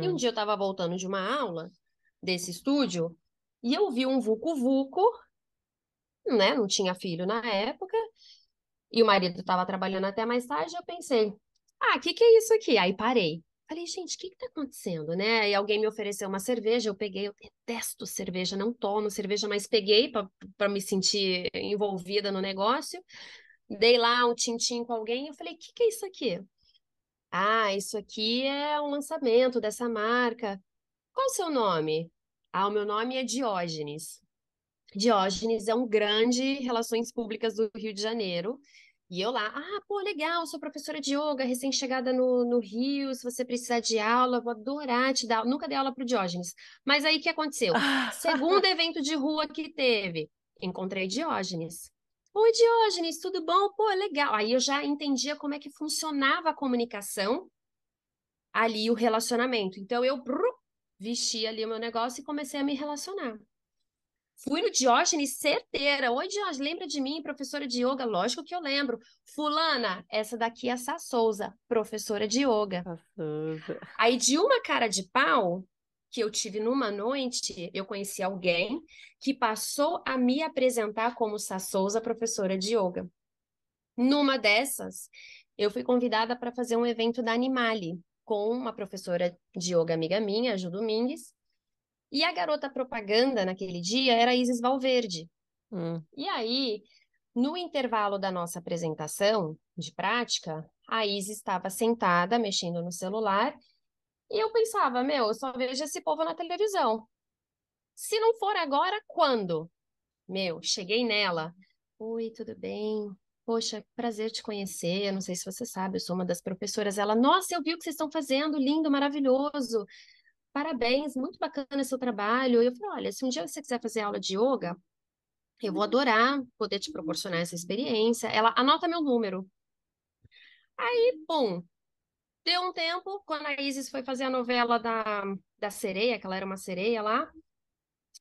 E um Uhum. dia eu estava voltando de uma aula desse estúdio e eu vi um vucu-vucu, né? Não tinha filho na época, e o marido estava trabalhando até mais tarde. Eu pensei, ah, o que que é isso aqui? Aí parei. Falei, gente, o que que tá acontecendo, né? E alguém me ofereceu uma cerveja, eu peguei, eu detesto cerveja, não tomo cerveja, mas peguei para me sentir envolvida no negócio. Dei lá um tintim com alguém, eu falei, o que que é isso aqui? Ah, isso aqui é um lançamento dessa marca. Qual o seu nome? Ah, o meu nome é Diógenes. Diógenes é um grande relações públicas do Rio de Janeiro. E eu lá, ah, pô, legal, sou professora de yoga, recém-chegada no, no Rio, se você precisar de aula, vou adorar te dar. Nunca dei aula pro Diógenes. Mas aí o que aconteceu? Segundo evento de rua que teve, encontrei Diógenes. Oi, Diógenes, tudo bom? Pô, legal. Aí eu já entendia como é que funcionava a comunicação ali, o relacionamento. Então eu vesti ali o meu negócio e comecei a me relacionar. Fui no Diógenes certeira. Oi, Diógenes, lembra de mim, professora de yoga? Lógico que eu lembro. Fulana, essa daqui é a Sá Souza, professora de yoga. Passosa. Aí, de uma cara de pau que eu tive numa noite, eu conheci alguém que passou a me apresentar como Sá Souza, professora de yoga. Numa dessas, eu fui convidada para fazer um evento da Animale com uma professora de yoga amiga minha, a Ju Domingues. E a garota propaganda naquele dia era a Isis Valverde. Hum. E aí, no intervalo da nossa apresentação de prática, a Isis estava sentada, mexendo no celular, e eu pensava, meu, eu só vejo esse povo na televisão. Se não for agora, quando? Meu, cheguei nela. Oi, tudo bem? Poxa, prazer te conhecer. Eu não sei se você sabe, eu sou uma das professoras. Ela, nossa, eu vi o que vocês estão fazendo, lindo, maravilhoso. Parabéns, muito bacana seu trabalho. Eu falei, olha, se um dia você quiser fazer aula de yoga, eu vou adorar poder te proporcionar essa experiência. Ela anota meu número. Aí, bom, deu um tempo, quando a Isis foi fazer a novela da, da sereia, que ela era uma sereia lá,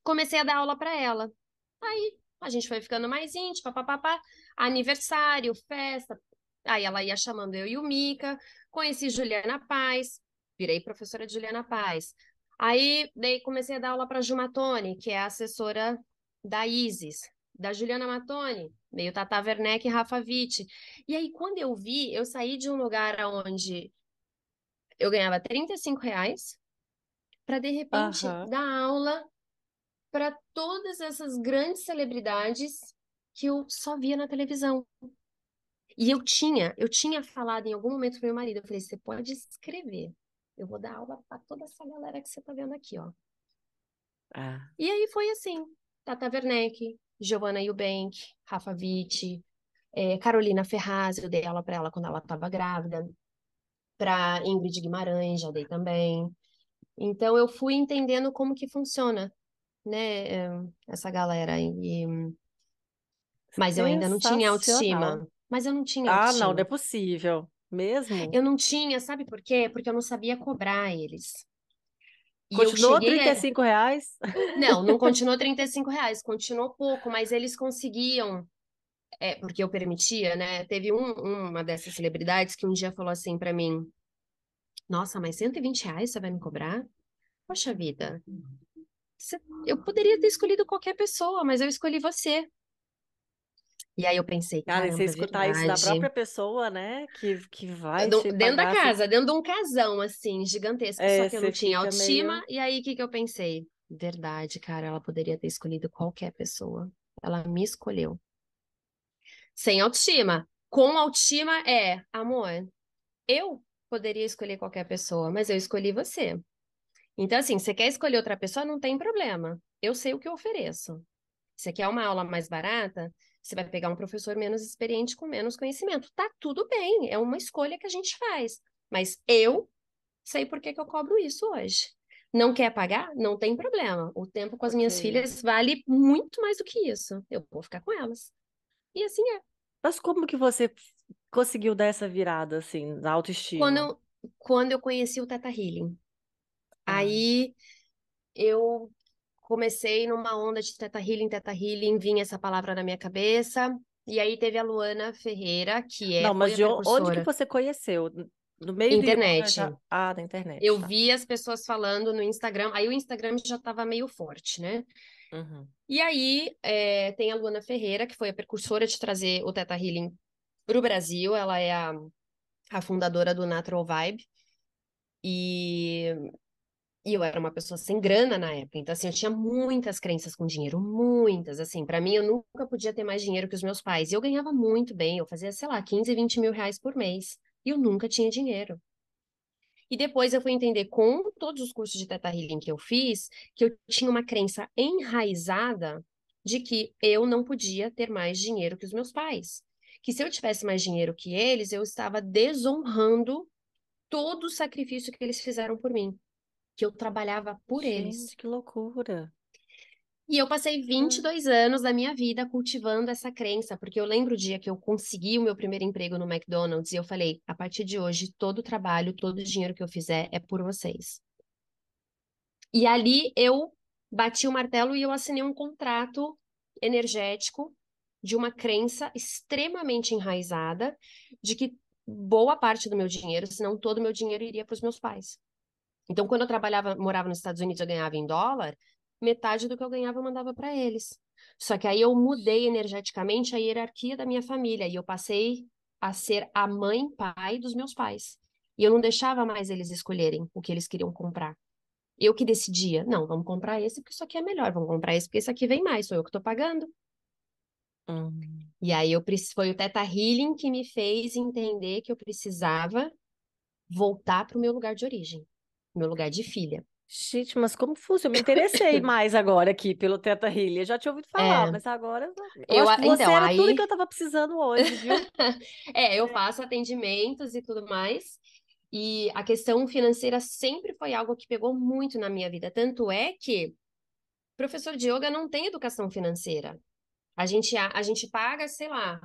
comecei a dar aula para ela. Aí a gente foi ficando mais íntimo, papapá, aniversário, festa. Aí ela ia chamando eu e o Mica, conheci Juliana Paz, virei professora de Juliana Paz. Aí daí comecei a dar aula para Jumatone, que é a assessora da Isis, da Juliana Matone, meio Tata Werneck e Rafa Witt. E aí, quando eu vi, eu saí de um lugar onde eu ganhava 35 reais para, de repente, dar aula para todas essas grandes celebridades que eu só via na televisão. E eu tinha, eu tinha falado em algum momento pro meu marido, eu falei, você pode escrever. Eu vou dar aula para toda essa galera que você tá vendo aqui, ó. Ah, E aí foi assim, Tata Werneck, Giovanna Eubank, Rafa Witt, eh, Carolina Ferraz, eu dei aula para ela quando ela estava grávida. Para Ingrid Guimarães, já dei também. Então eu fui entendendo como que funciona, né, eh, essa galera. E... Mas eu ainda não tinha autoestima. Mas eu não tinha Ah, não, não é autoestima. possível. Mesmo? Eu não tinha, sabe por quê? Porque eu não sabia cobrar eles. E Continuou cheguei a... 35 reais? Não, não continuou 35 reais, continuou pouco, mas eles conseguiam, é, porque eu permitia, né? Teve um- uma dessas celebridades que um dia falou assim pra mim: Nossa, mas 120 reais você vai me cobrar? Poxa vida, você- eu poderia ter escolhido qualquer pessoa, mas eu escolhi você. E aí eu pensei, Cara, você escutar isso da verdade. própria pessoa, né? Que, que vai Dentro da casa, dentro de um casão, assim, gigantesco, É, só que eu não tinha autoestima. meio. E aí, o que que eu pensei? Verdade, cara, ela poderia ter escolhido qualquer pessoa. Ela me escolheu. Sem autoestima. Com autoestima é, amor, eu poderia escolher qualquer pessoa, mas eu escolhi você. Então, assim, você quer escolher outra pessoa, não tem problema. Eu sei o que eu ofereço. Você quer uma aula mais barata? Você vai pegar um professor menos experiente com menos conhecimento. Tá tudo bem, é uma escolha que a gente faz. Mas eu sei por que que eu cobro isso hoje. Não quer pagar? Não tem problema. O tempo com as minhas Ok. filhas vale muito mais do que isso. Eu vou ficar com elas. E assim é. Mas como que você conseguiu dar essa virada, assim, na Quando autoestima? eu, quando eu conheci o Teta Healing, Ah, aí eu comecei numa onda de Teta Healing, Teta Healing, vinha essa palavra na minha cabeça. E aí teve a Luana Ferreira, que é, não, mas de onde que você conheceu? No meio yoga Internet. Ah, na internet, Eu tá. vi as pessoas falando no Instagram, aí o Instagram já estava meio forte, né? Uhum. E aí é, tem a Luana Ferreira, que foi a precursora de trazer o Teta Healing para o Brasil. Ela é a, a fundadora do Natural Vibe. E, e eu era uma pessoa sem grana na época. Então, assim, eu tinha muitas crenças com dinheiro, muitas. Assim, para mim, eu nunca podia ter mais dinheiro que os meus pais. E eu ganhava muito bem, eu fazia, sei lá, 15, 20 mil reais por mês. E eu nunca tinha dinheiro. E depois eu fui entender com todos os cursos de Teta Healing que eu fiz, que eu tinha uma crença enraizada de que eu não podia ter mais dinheiro que os meus pais. Que se eu tivesse mais dinheiro que eles, eu estava desonrando todo o sacrifício que eles fizeram por mim. Que eu trabalhava por eles. Gente, que loucura. E eu passei 22 anos da minha vida cultivando essa crença, porque eu lembro o dia que eu consegui o meu primeiro emprego no McDonald's e eu falei: a partir de hoje, todo o trabalho, todo o dinheiro que eu fizer é por vocês. E ali eu bati o martelo e eu assinei um contrato energético de uma crença extremamente enraizada de que boa parte do meu dinheiro, se não todo o meu dinheiro, iria para os meus pais. Então, quando eu trabalhava, morava nos Estados Unidos, eu ganhava em dólar, metade do que eu ganhava eu mandava para eles. Só que aí eu mudei energeticamente a hierarquia da minha família e eu passei a ser a mãe pai dos meus pais. E eu não deixava mais eles escolherem o que eles queriam comprar. Eu que decidia, não, vamos comprar esse porque isso aqui é melhor, vamos comprar esse porque esse aqui vem mais, sou eu que estou pagando. Hum. E aí eu foi o Teta Healing que me fez entender que eu precisava voltar para o meu lugar de origem, meu lugar de filha. Gente, mas como funciona? Eu me interessei mais agora aqui pelo Teta Healing. Eu já tinha ouvido falar, É. mas agora eu, Eu acho que você então, era tudo aí- que eu estava precisando hoje, viu? É, eu faço atendimentos e tudo mais. E a questão financeira sempre foi algo que pegou muito na minha vida. Tanto é que professor de yoga não tem educação financeira. A gente, a, a gente paga, sei lá,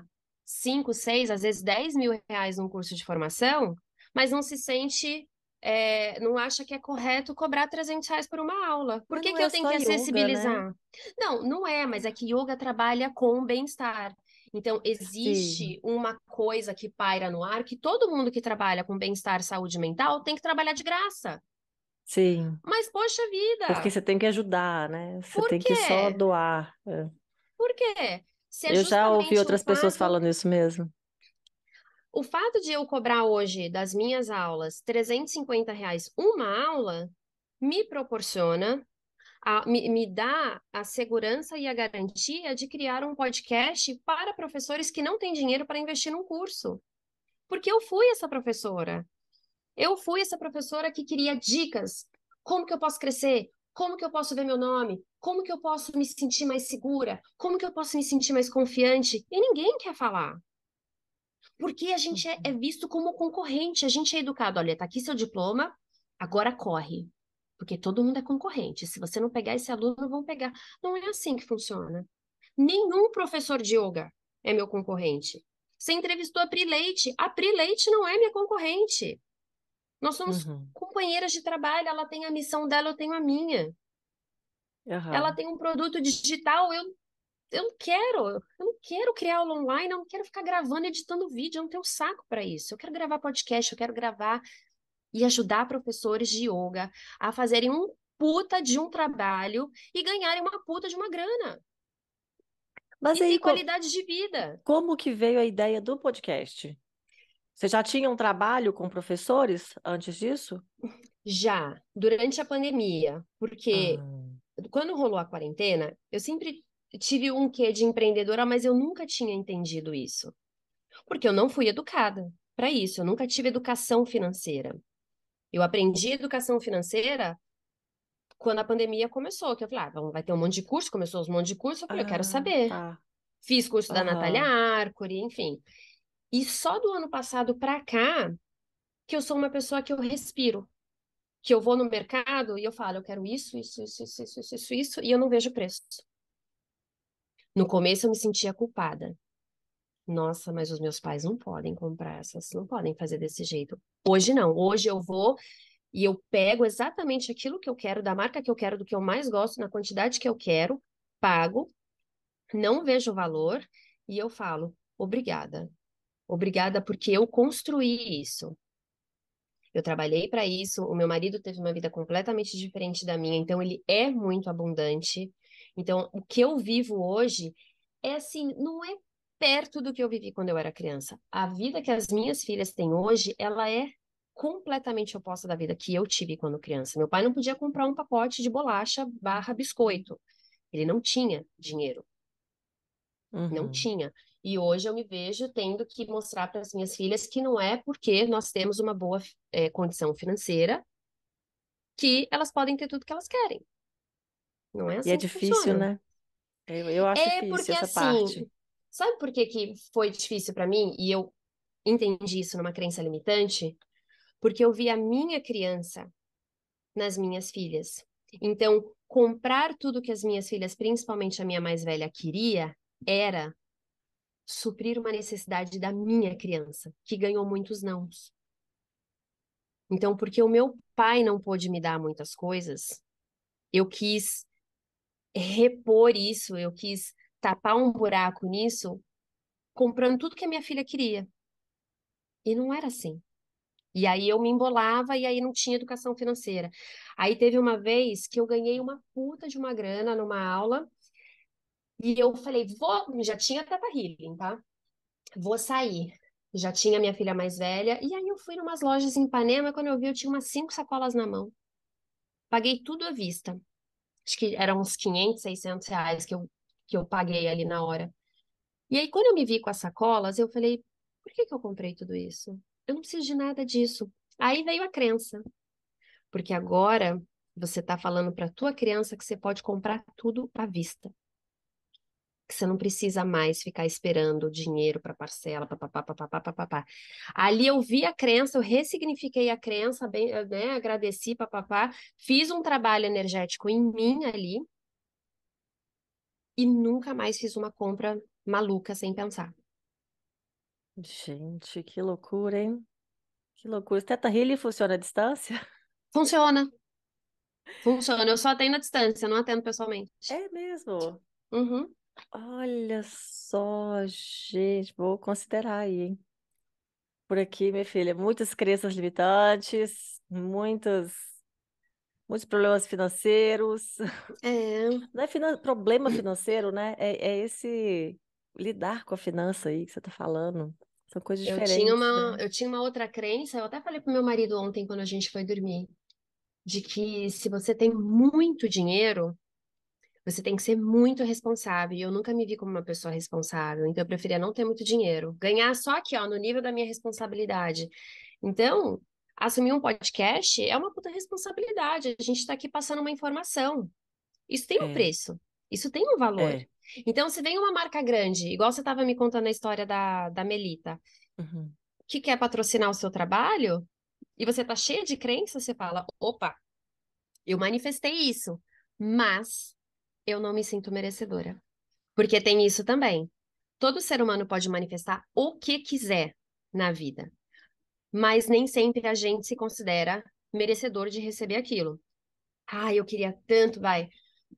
5, 6, às vezes 10 mil reais num curso de formação, mas não se sente, é, não acha que é correto cobrar 300 reais por uma aula. Por que que é eu tenho que yoga, né? acessibilizar? Não, não é, mas é que yoga trabalha com bem-estar. Então, existe uma coisa que paira no ar que todo mundo que trabalha com bem-estar, saúde mental tem que trabalhar de graça. Sim, Mas, poxa vida, porque você tem que ajudar, né? Você Por tem que só quê? doar. É. por quê? Se é Eu já ouvi outras pessoas fato- falando isso mesmo. O fato de eu cobrar hoje das minhas aulas 350 reais uma aula me proporciona, a- me, me dá a segurança e a garantia de criar um podcast para professores que não têm dinheiro para investir num curso. Porque eu fui essa professora. Eu fui essa professora que queria dicas. Como que eu posso crescer? Como que eu posso ver meu nome? Como que eu posso me sentir mais segura? Como que eu posso me sentir mais confiante? E ninguém quer falar. Porque a gente é, é visto como concorrente, a gente é educado. Olha, tá aqui seu diploma, agora corre. Porque todo mundo é concorrente. Se você não pegar esse aluno, vão pegar. Não é assim que funciona. Nenhum professor de yoga é meu concorrente. Você entrevistou a Pri Leite. A Pri Leite não é minha concorrente. Nós somos Uhum. companheiras de trabalho. Ela tem a missão dela, eu tenho a minha. Aham. Ela tem um produto digital, eu, eu não quero. Eu não quero criar aula online, eu não quero ficar gravando, editando vídeo, eu não tenho saco para isso. Eu quero gravar podcast, eu quero gravar e ajudar professores de yoga a fazerem um puta de um trabalho e ganharem uma puta de uma grana. Mas e aí, qualidade de vida. como que veio a ideia do podcast? Você já tinha um trabalho com professores antes disso? Já, durante a pandemia, porque Ah, quando rolou a quarentena, eu sempre tive um quê de empreendedora, mas eu nunca tinha entendido isso. Porque eu não fui educada para isso, eu nunca tive educação financeira. Eu aprendi educação financeira quando a pandemia começou, que eu falei, ah, vai ter um monte de curso, começou um monte de curso, eu falei, ah, eu quero ah, saber. Tá. Fiz curso da uhum. Natália Arcuri, enfim. E só do ano passado para cá que eu sou uma pessoa que eu respiro. Que eu vou no mercado e eu falo, eu quero isso, isso, isso, isso, isso, isso, isso, e eu não vejo preço. No começo eu me sentia culpada. Nossa, mas os meus pais não podem comprar essas, não podem fazer desse jeito. Hoje não, hoje eu vou e eu pego exatamente aquilo que eu quero, da marca que eu quero, do que eu mais gosto, na quantidade que eu quero, pago, não vejo o valor e eu falo, obrigada. Obrigada porque eu construí isso. Eu trabalhei para isso, o meu marido teve uma vida completamente diferente da minha, então ele é muito abundante. Então, o que eu vivo hoje é assim, não é perto do que eu vivi quando eu era criança. A vida que as minhas filhas têm hoje, ela é completamente oposta da vida que eu tive quando criança. Meu pai não podia comprar um pacote de bolacha barra biscoito. Ele não tinha dinheiro, não Uhum. tinha. E hoje eu me vejo tendo que mostrar para as minhas filhas que não é porque nós temos uma boa eh, condição financeira que elas podem ter tudo que elas querem. Não é E assim é que difícil, funciona. né? Eu, eu acho É difícil porque essa assim, parte. sabe por que que foi difícil para mim? E eu entendi isso numa crença limitante? Porque eu vi a minha criança nas minhas filhas. Então, comprar tudo que as minhas filhas, principalmente a minha mais velha, queria era suprir uma necessidade da minha criança, que ganhou muitos nãos. Então, porque o meu pai não pôde me dar muitas coisas, eu quis repor isso, eu quis tapar um buraco nisso, comprando tudo que a minha filha queria. E não era assim. E aí eu me embolava e aí não tinha educação financeira. Aí teve uma vez que eu ganhei uma puta de uma grana numa aula e eu falei, vou, já tinha Teta Healing, tá? Vou sair. Já tinha minha filha mais velha e aí eu fui numas lojas em Ipanema, quando eu vi eu tinha umas cinco sacolas na mão. paguei tudo à vista. Acho que eram uns 500, 600 reais que eu, que eu paguei ali na hora. E aí, quando eu me vi com as sacolas, eu falei, por que que eu comprei tudo isso? Eu não preciso de nada disso. Aí veio a crença. Porque agora você está falando para a tua criança que você pode comprar tudo à vista. Que você não precisa mais ficar esperando dinheiro para parcela, papapá, papapá, papapá. Ali eu vi a crença, eu ressignifiquei a crença, bem, né, agradeci, papapá, fiz um trabalho energético em mim ali e nunca mais fiz uma compra maluca sem pensar. Gente, que loucura, hein? Que loucura. O Teta Healing funciona à distância? Funciona. Funciona. Eu só atendo à distância, não atendo pessoalmente. É mesmo? Uhum. Olha só, gente, vou considerar aí, hein? Por aqui, minha filha, muitas crenças limitantes, muitos, muitos problemas financeiros. É. Não é finan- problema financeiro, né? É, é esse lidar com a finança aí que você está falando. São coisas Eu tinha diferentes, uma, né? eu tinha uma outra crença, eu até falei pro meu marido ontem quando a gente foi dormir, de que se você tem muito dinheiro, você tem que ser muito responsável. E eu nunca me vi como uma pessoa responsável, então eu preferia não ter muito dinheiro, ganhar só aqui, ó, no nível da minha responsabilidade. Então, assumir um podcast é uma puta responsabilidade. A gente tá aqui passando uma informação. Isso tem um É, preço, isso tem um valor. é. Então, se vem uma marca grande, igual você estava me contando a história da, da Melita, Uhum. que quer patrocinar o seu trabalho, e você tá cheia de crença, você fala: opa, eu manifestei isso, mas eu não me sinto merecedora. Porque tem isso também. Todo ser humano pode manifestar o que quiser na vida, mas nem sempre a gente se considera merecedor de receber aquilo. Ah, eu queria tanto, vai,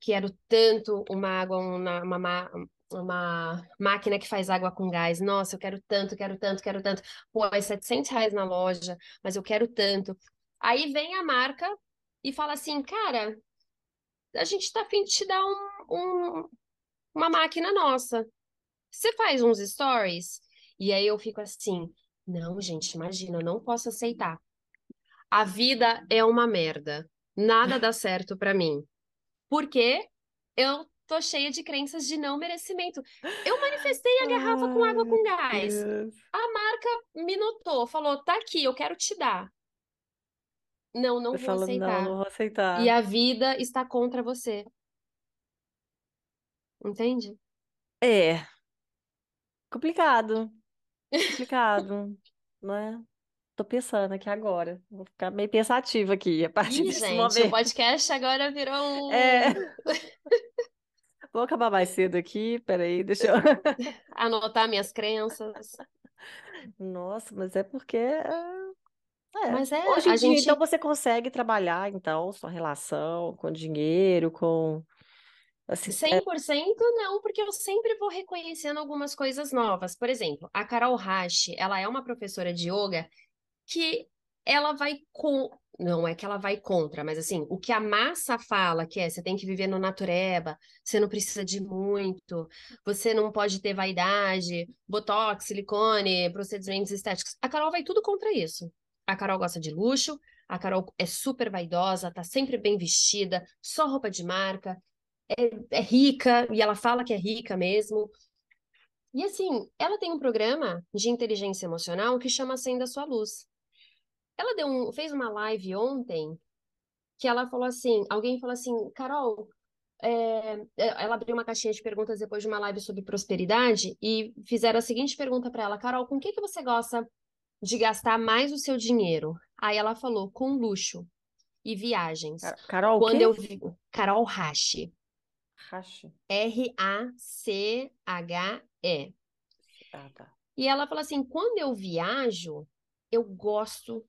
quero tanto uma água, uma, uma, ma- uma máquina que faz água com gás. Nossa, eu quero tanto, quero tanto, quero tanto. Pô, é 700 reais na loja, mas eu quero tanto. Aí vem a marca e fala assim, cara, a gente tá a fim de te dar um, um- uma máquina nossa. Você faz uns stories? E aí eu fico assim, não, gente, imagina, eu não posso aceitar. A vida é uma merda. Nada dá certo pra mim. Porque eu tô cheia de crenças de não merecimento. Eu manifestei a garrafa com água Ai, com gás. Deus. A marca me notou, falou: tá aqui, eu quero te dar. Não, não vou falou, não, não aceitar. vou E aceitar. a vida está contra você. Entende? É, complicado, complicado, né? Tô pensando aqui agora. Vou ficar meio pensativa aqui a partir Ih, desse gente, o momento. podcast agora virou É, um. vou acabar mais cedo aqui, peraí, deixa eu... Anotar minhas crenças. Nossa, mas é porque... É, é. Mas é, Hoje em a dia, então, gente. você consegue trabalhar, então, sua relação com dinheiro, com... Assim, é, 100% não, porque eu sempre vou reconhecendo algumas coisas novas. Por exemplo, a Carol Rashi, ela é uma professora de yoga que ela vai com. Não é que ela vai contra, mas assim, o que a massa fala, que é você tem que viver no natureba, você não precisa de muito, você não pode ter vaidade, botox, silicone, procedimentos estéticos. A Carol vai tudo contra isso. A Carol gosta de luxo, a Carol é super vaidosa, tá sempre bem vestida, só roupa de marca, é, é rica, e ela fala que é rica mesmo. E assim, ela tem um programa de inteligência emocional que chama Acenda Sua Luz. Ela deu um, fez uma live ontem que ela falou assim, alguém falou assim, Carol, é, é, ela abriu uma caixinha de perguntas depois de uma live sobre prosperidade e fizeram a seguinte pergunta para ela, Carol, com o que que você gosta de gastar mais o seu dinheiro? Aí ela falou, com luxo e viagens. Car- Carol, Quando quê? eu vi, Carol Rache, Rache. R-A-C-H-E. Ah, tá. E ela fala assim: quando eu viajo, eu gosto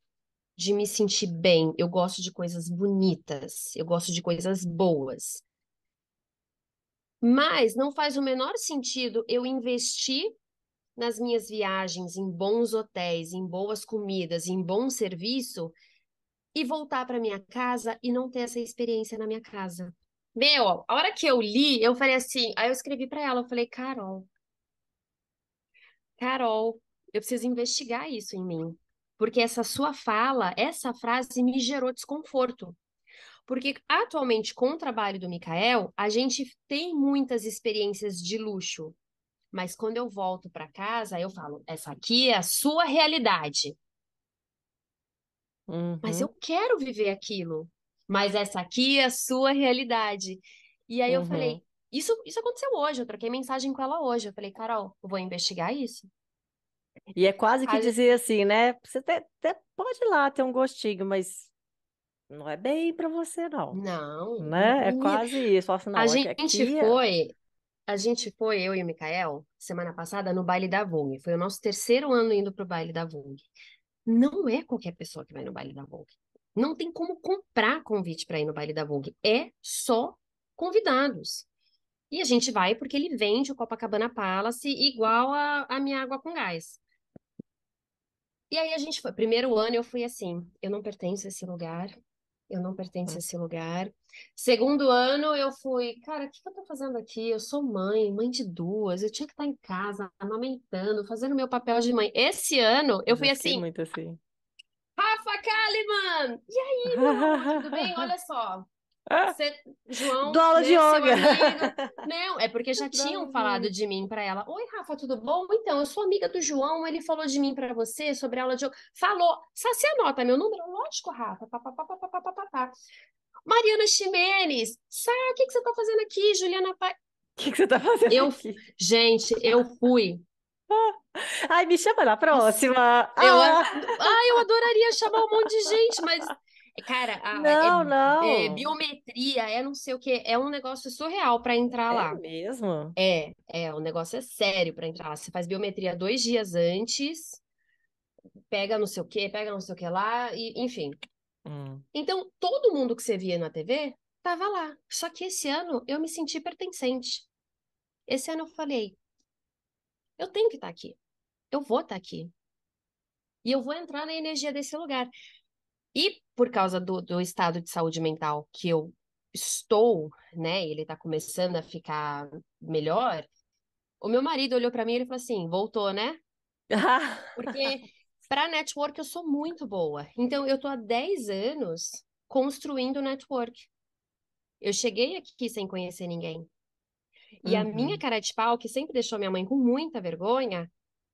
de me sentir bem, eu gosto de coisas bonitas, eu gosto de coisas boas. Mas não faz o menor sentido eu investir nas minhas viagens em bons hotéis, em boas comidas, em bom serviço e voltar para minha casa e não ter essa experiência na minha casa. Meu, a hora que eu li, eu falei assim, aí eu escrevi para ela, eu falei, Carol, Carol, eu preciso investigar isso em mim. Porque essa sua fala, essa frase me gerou desconforto. Porque atualmente, com o trabalho do Mikael, a gente tem muitas experiências de luxo. Mas quando eu volto para casa, eu falo: essa aqui é a sua realidade. Uhum. Mas eu quero viver aquilo. Mas essa aqui é a sua realidade. E aí eu Uhum. falei: isso, isso aconteceu hoje. Eu troquei mensagem com ela hoje. Eu falei: Carol, eu vou investigar isso. E é quase que Aí- dizer assim, né? Você até, até pode ir lá ter um gostinho, mas não é bem pra você, não. Não. Né? É quase isso. Assim, não, A é gente aqui é- foi, a gente foi, eu e o Mikael, semana passada, no baile da Vogue. Foi o nosso terceiro ano indo pro baile da Vogue. Não é qualquer pessoa que vai no baile da Vogue. Não tem como comprar convite para ir no baile da Vogue. É só convidados. E a gente vai porque ele vende o Copacabana Palace igual a, a minha água com gás. E aí a gente foi. Primeiro ano eu fui assim, eu não pertenço a esse lugar. Eu não pertenço a esse lugar. Segundo ano eu fui, cara, o que que eu tô fazendo aqui? Eu sou mãe, mãe de duas. Eu tinha que estar em casa, amamentando, fazendo meu papel de mãe. Esse ano eu fui assim, muito assim. Rafa Kalimann! E aí, meu tudo bem? Olha só. É. Você, João, do aula né, de yoga. Não, é porque já tinham falado de mim para ela. Oi, Rafa, tudo bom? Então, eu sou amiga do João, ele falou de mim para você sobre aula de yoga. Falou, você anota meu número? Lógico, Rafa. Pá, pá, pá, pá, pá, pá, pá. Mariana Ximenes, sabe o que, que você está fazendo aqui, Juliana Pai? O que, que você está fazendo eu, aqui? Gente, eu fui. Ai, me chama na próxima. Eu, ah. ah, eu adoraria chamar um monte de gente, mas cara, a- não, é, não. é biometria, é não sei o quê, é um negócio surreal pra entrar É lá. mesmo? É, é, o negócio é sério pra entrar lá. Você faz biometria dois dias antes, pega não sei o quê, pega não sei o que lá, e, enfim. Hum. Então, todo mundo que você via na TV tava lá. Só que esse ano eu me senti pertencente. Esse ano eu falei, eu tenho que estar aqui. Eu vou estar aqui. E eu vou entrar na energia desse lugar. E por causa do, do estado de saúde mental que eu estou, né, ele tá começando a ficar melhor, o meu marido olhou pra mim e ele falou assim: voltou, né? Porque para network eu sou muito boa. Então eu tô há 10 anos construindo network. Eu cheguei aqui sem conhecer ninguém. E a minha Uhum. cara de pau, que sempre deixou minha mãe com muita vergonha,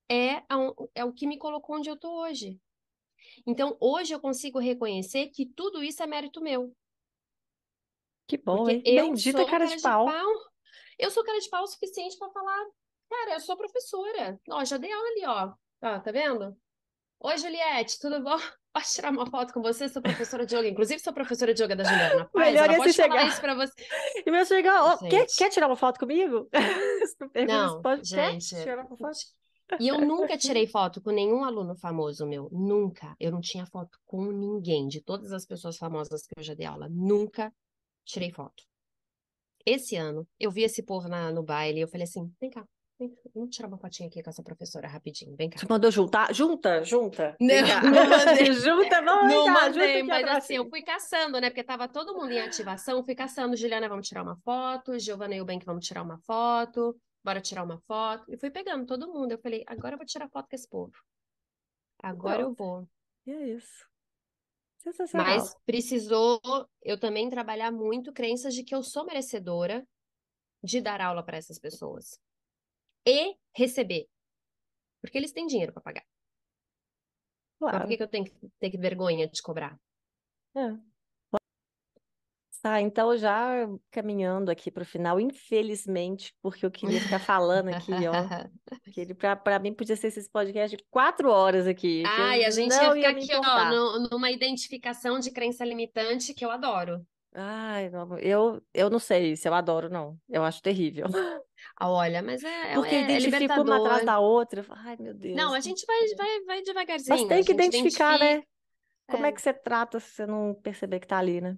é, a- é o que me colocou onde eu tô hoje. Então hoje eu consigo reconhecer que tudo isso é mérito meu. Que bom, Porque hein? eu Bendita sou cara de pau. Eu sou cara de pau o suficiente para falar, cara, eu sou professora. Ó, já dei aula ali, ó. Ó, tá vendo? Oi, Juliette, tudo bom? Posso tirar uma foto com você? Sou professora de yoga. Inclusive, sou professora de yoga da Juliana Paz. Melhor Ela é pode falar chegar. isso para você. E meu chegar, ó, quer, quer tirar uma foto comigo? Não Não, pode, quer gente. tirar uma foto? E eu nunca tirei foto com nenhum aluno famoso meu. Nunca. Eu não tinha foto com ninguém. De todas as pessoas famosas que eu já dei aula, nunca tirei foto. Esse ano, eu vi esse povo na, no baile e eu falei assim: vem cá, vem vamos tirar uma fotinha aqui com essa professora rapidinho, vem cá. Você mandou juntar? Junta, junta. Não, não mandei. Junta, vamos, Não cá, mandei, mas assim, eu fui caçando, né? Porque tava todo mundo em ativação, fui caçando. Juliana, vamos tirar uma foto. Giovana e o Bank, vamos tirar uma foto. Bora tirar uma foto. E fui pegando todo mundo. Eu falei, agora eu vou tirar foto com esse povo. Agora eu vou. E é isso. Sensacional. Mas precisou eu também trabalhar muito crenças de que eu sou merecedora de dar aula para essas pessoas. E receber. Porque eles têm dinheiro para pagar. Mas por Claro. que que eu tenho que ter vergonha de cobrar? É. Tá, então já caminhando aqui para o final, infelizmente, porque eu queria ficar falando aqui, ó. Que ele, pra mim, podia ser esse podcast de quatro horas aqui. eu Ai, a gente ia ia ficar me aqui, ó, no- numa identificação de crença limitante que eu adoro. Ai, não, eu, eu não sei se eu adoro, não. Eu acho terrível. Ah, olha, mas é, é, Porque é identifica uma atrás da outra. Ai, meu Deus. Não, a gente vai, vai, vai Mas devagarzinho. tem A que identificar, né? identifica. Como é é. que você trata se você não perceber que tá ali, né?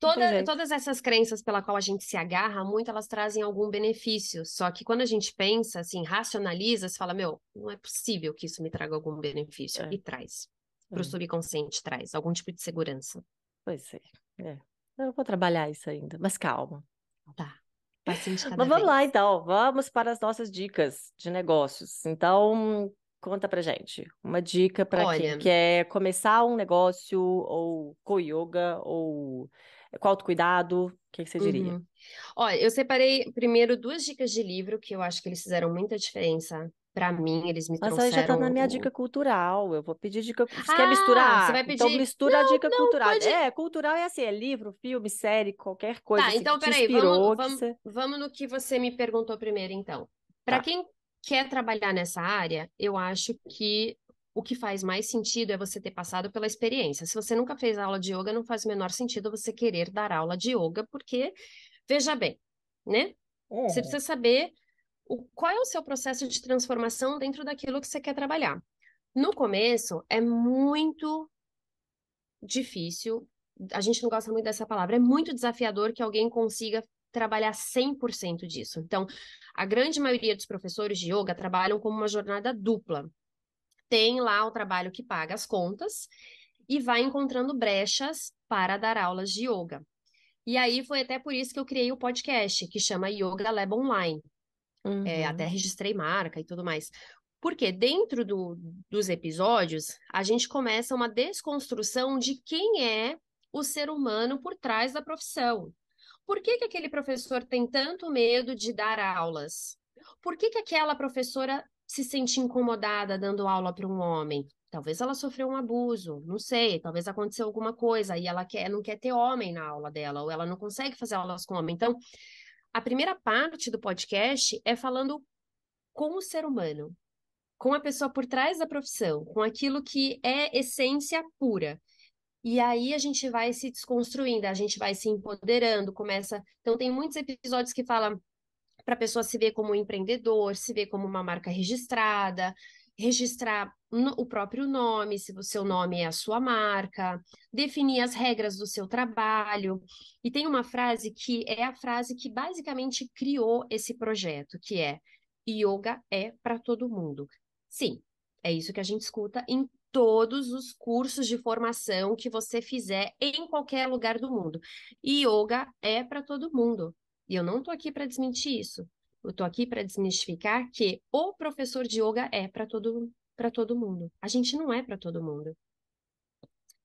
Toda, todas essas crenças pela qual a gente se agarra, muito elas trazem algum benefício. Só que quando a gente pensa, assim, racionaliza, você fala, meu, não é possível que isso me traga algum benefício. É. E traz. Pro É. subconsciente traz algum tipo de segurança. Pois é. é. Eu vou trabalhar isso ainda, mas calma. Tá. Mas vamos lá, vez. então. Vamos para as nossas dicas de negócios. Então, conta pra gente. Uma dica para quem quer começar um negócio, ou co-yoga, ou com autocuidado? O que, que você diria? Uhum. Olha, eu separei primeiro duas dicas de livro que eu acho que eles fizeram muita diferença para mim, eles me Mas trouxeram. aí já tá na minha dica cultural. Eu vou pedir dica. Você ah, quer misturar? Você vai então pedir. Então mistura não, a dica não, cultural. Pode... É, cultural é assim, é livro, filme, série, qualquer coisa. Tá, assim, então peraí, inspirou, vamos, vamos, você... vamos no que você me perguntou primeiro, então. Para tá. quem quer trabalhar nessa área, eu acho que o que faz mais sentido é você ter passado pela experiência. Se você nunca fez aula de yoga, não faz o menor sentido você querer dar aula de yoga, porque, veja bem, né? Uhum. Você precisa saber o, qual é o seu processo de transformação dentro daquilo que você quer trabalhar. No começo, é muito difícil, a gente não gosta muito dessa palavra, é muito desafiador que alguém consiga trabalhar 100% disso. Então, a grande maioria dos professores de yoga trabalham como uma jornada dupla. Tem lá o trabalho que paga as contas e vai encontrando brechas para dar aulas de yoga. E aí foi até por isso que eu criei o podcast, que chama Yoga Lab Online. Uhum. É, até registrei marca e tudo mais. Porque dentro do, dos episódios, a gente começa uma desconstrução de quem é o ser humano por trás da profissão. Por que, que aquele professor tem tanto medo de dar aulas? Por que, que aquela professora se sente incomodada dando aula para um homem? Talvez ela sofreu um abuso, não sei, talvez aconteceu alguma coisa e ela quer, não quer ter homem na aula dela, ou ela não consegue fazer aulas com homem. Então, a primeira parte do podcast é falando com o ser humano, com a pessoa por trás da profissão, com aquilo que é essência pura. E aí a gente vai se desconstruindo, a gente vai se empoderando, começa. Então, tem muitos episódios que falam para a pessoa se ver como um empreendedor, se ver como uma marca registrada, registrar o próprio nome, se o seu nome é a sua marca, definir as regras do seu trabalho. E tem uma frase que é a frase que basicamente criou esse projeto, que é yoga é para todo mundo. Sim, é isso que a gente escuta em todos os cursos de formação que você fizer em qualquer lugar do mundo. Yoga é para todo mundo. E eu não estou aqui para desmentir isso. Eu estou aqui para desmistificar que o professor de yoga é para todo, todo mundo. A gente não é para todo mundo.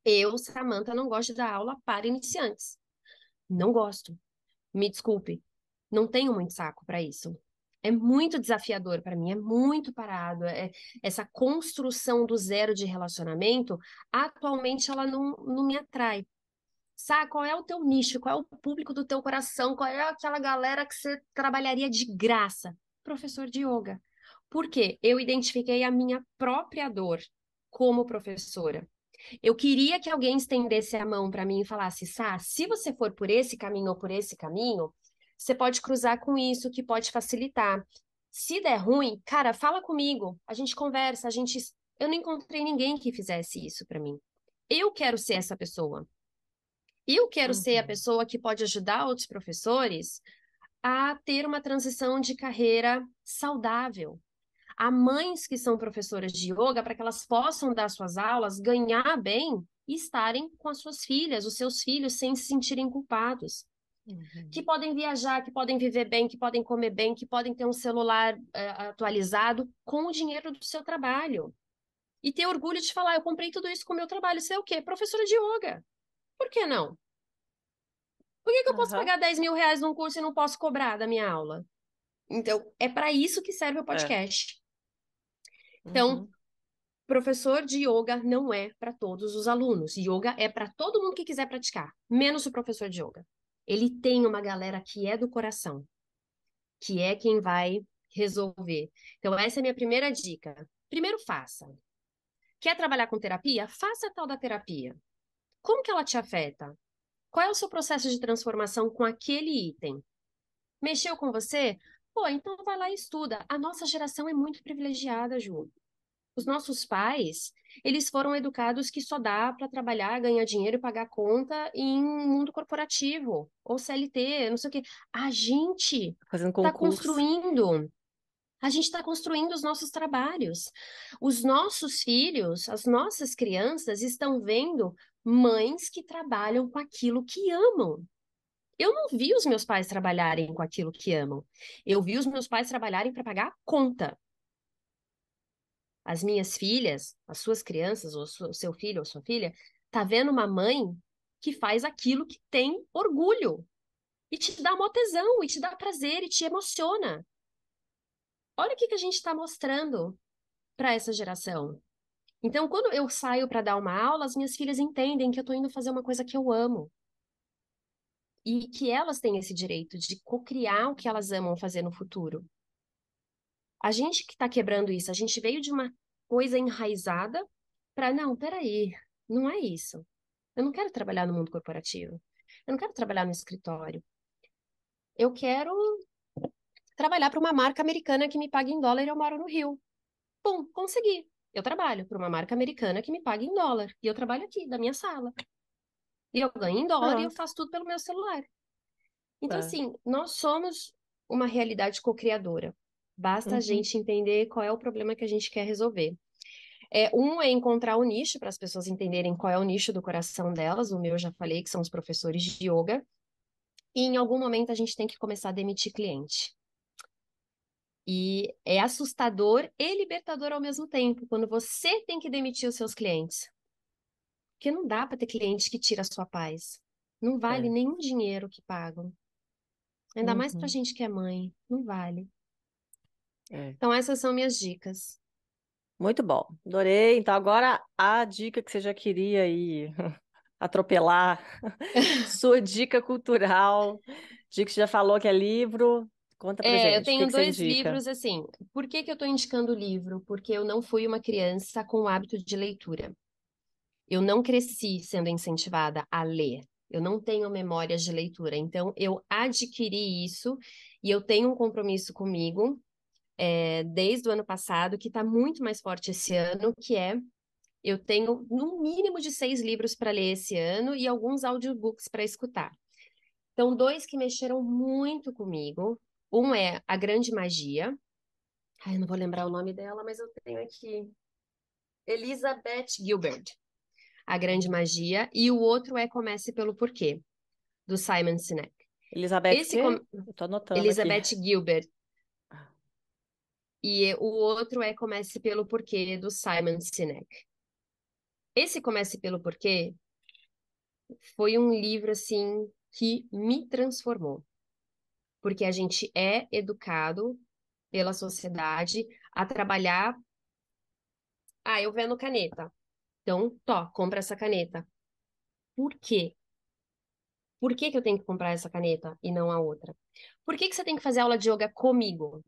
Eu, Samantha, não gosto dar aula para iniciantes. Não gosto. Me desculpe. Não tenho muito saco para isso. É muito desafiador para mim, é muito parado. É, essa construção do zero de relacionamento, atualmente ela não, não me atrai. Sabe qual é o teu nicho, qual é o público do teu coração, qual é aquela galera que você trabalharia de graça? Professor de yoga. Por quê? Eu identifiquei a minha própria dor como professora. Eu queria que alguém estendesse a mão para mim e falasse: Sá, se você for por esse caminho ou por esse caminho, você pode cruzar com isso, que pode facilitar. Se der ruim, cara, fala comigo, a gente conversa, a gente. Eu não encontrei ninguém que fizesse isso para mim. Eu quero ser essa pessoa. Eu quero uhum. ser a pessoa que pode ajudar outros professores a ter uma transição de carreira saudável. Há mães que são professoras de yoga para que elas possam dar suas aulas, ganhar bem e estarem com as suas filhas, os seus filhos, sem se sentirem culpados. Uhum. Que podem viajar, que podem viver bem, que podem comer bem, que podem ter um celular é, atualizado com o dinheiro do seu trabalho. E ter orgulho de falar, eu comprei tudo isso com o meu trabalho. Você é o quê? Professora de yoga. Por que não? Por que, que eu uhum. posso pagar 10 mil reais num curso e não posso cobrar da minha aula? Então, é para isso que serve o é. podcast. É. Então, uhum. professor de yoga não é para todos os alunos. Yoga é para todo mundo que quiser praticar, menos o professor de yoga. Ele tem uma galera que é do coração, que é quem vai resolver. Então, essa é a minha primeira dica. Primeiro, faça. Quer trabalhar com terapia? Faça a tal da terapia. Como que ela te afeta? Qual é o seu processo de transformação com aquele item? Mexeu com você? Pô, então vai lá e estuda. A nossa geração é muito privilegiada, Ju. Os nossos pais, eles foram educados que só dá para trabalhar, ganhar dinheiro e pagar conta em mundo corporativo ou CLT, não sei o quê. A gente está construindo a gente está construindo os nossos trabalhos. Os nossos filhos, as nossas crianças estão vendo mães que trabalham com aquilo que amam. Eu não vi os meus pais trabalharem com aquilo que amam. Eu vi os meus pais trabalharem para pagar a conta. As minhas filhas, as suas crianças, ou o seu filho ou sua filha, tá vendo uma mãe que faz aquilo que tem orgulho. E te dá mó tesão, e te dá prazer, e te emociona. Olha o que, que a gente está mostrando para essa geração. Então, quando eu saio para dar uma aula, as minhas filhas entendem que eu estou indo fazer uma coisa que eu amo. E que elas têm esse direito de co-criar o que elas amam fazer no futuro. A gente que está quebrando isso, a gente veio de uma coisa enraizada para, não, peraí, não é isso. Eu não quero trabalhar no mundo corporativo. Eu não quero trabalhar no escritório. Eu quero trabalhar para uma marca americana que me pague em dólar e eu moro no Rio. Pum, consegui. Eu trabalho para uma marca americana que me pague em dólar. E eu trabalho aqui, da minha sala. E eu ganho em dólar e eu faço tudo pelo meu celular. Então, é. assim, nós somos uma realidade co-criadora. Basta uhum. a gente entender qual é o problema que a gente quer resolver. É, um é encontrar o nicho para as pessoas entenderem qual é o nicho do coração delas. O meu eu já falei que são os professores de yoga. E em algum momento a gente tem que começar a demitir cliente. E é assustador e libertador ao mesmo tempo, quando você tem que demitir os seus clientes. Porque não dá para ter cliente que tira a sua paz. Não vale é. nenhum dinheiro que pagam. Ainda uhum. mais para gente que é mãe. Não vale. É. Então, essas são minhas dicas. Muito bom, adorei. Então, agora a dica que você já queria aí atropelar, sua dica cultural, dica que você já falou que é livro, conta pra é, gente. Eu tenho que dois livros, assim. Por que, que eu estou indicando o livro? Porque eu não fui uma criança com o hábito de leitura. Eu não cresci sendo incentivada a ler. Eu não tenho memórias de leitura. Então, eu adquiri isso e eu tenho um compromisso comigo é, desde o ano passado, que está muito mais forte esse ano, que é eu tenho no mínimo de seis livros para ler esse ano e alguns audiobooks para escutar. Então, dois que mexeram muito comigo. Um é A Grande Magia. Ai, eu não vou lembrar o nome dela, mas eu tenho aqui. Elizabeth Gilbert. A Grande Magia. E o outro é Comece pelo Porquê, do Simon Sinek. Elizabeth, Esse com... Elizabeth aqui. Gilbert. E o outro é Comece pelo Porquê, do Simon Sinek. Esse Comece pelo Porquê foi um livro, assim, que me transformou. Porque a gente é educado pela sociedade a trabalhar. Ah, eu vendo caneta. Então, tó, compra essa caneta. Por quê? Por que, que eu tenho que comprar essa caneta e não a outra? Por que, que você tem que fazer aula de yoga comigo?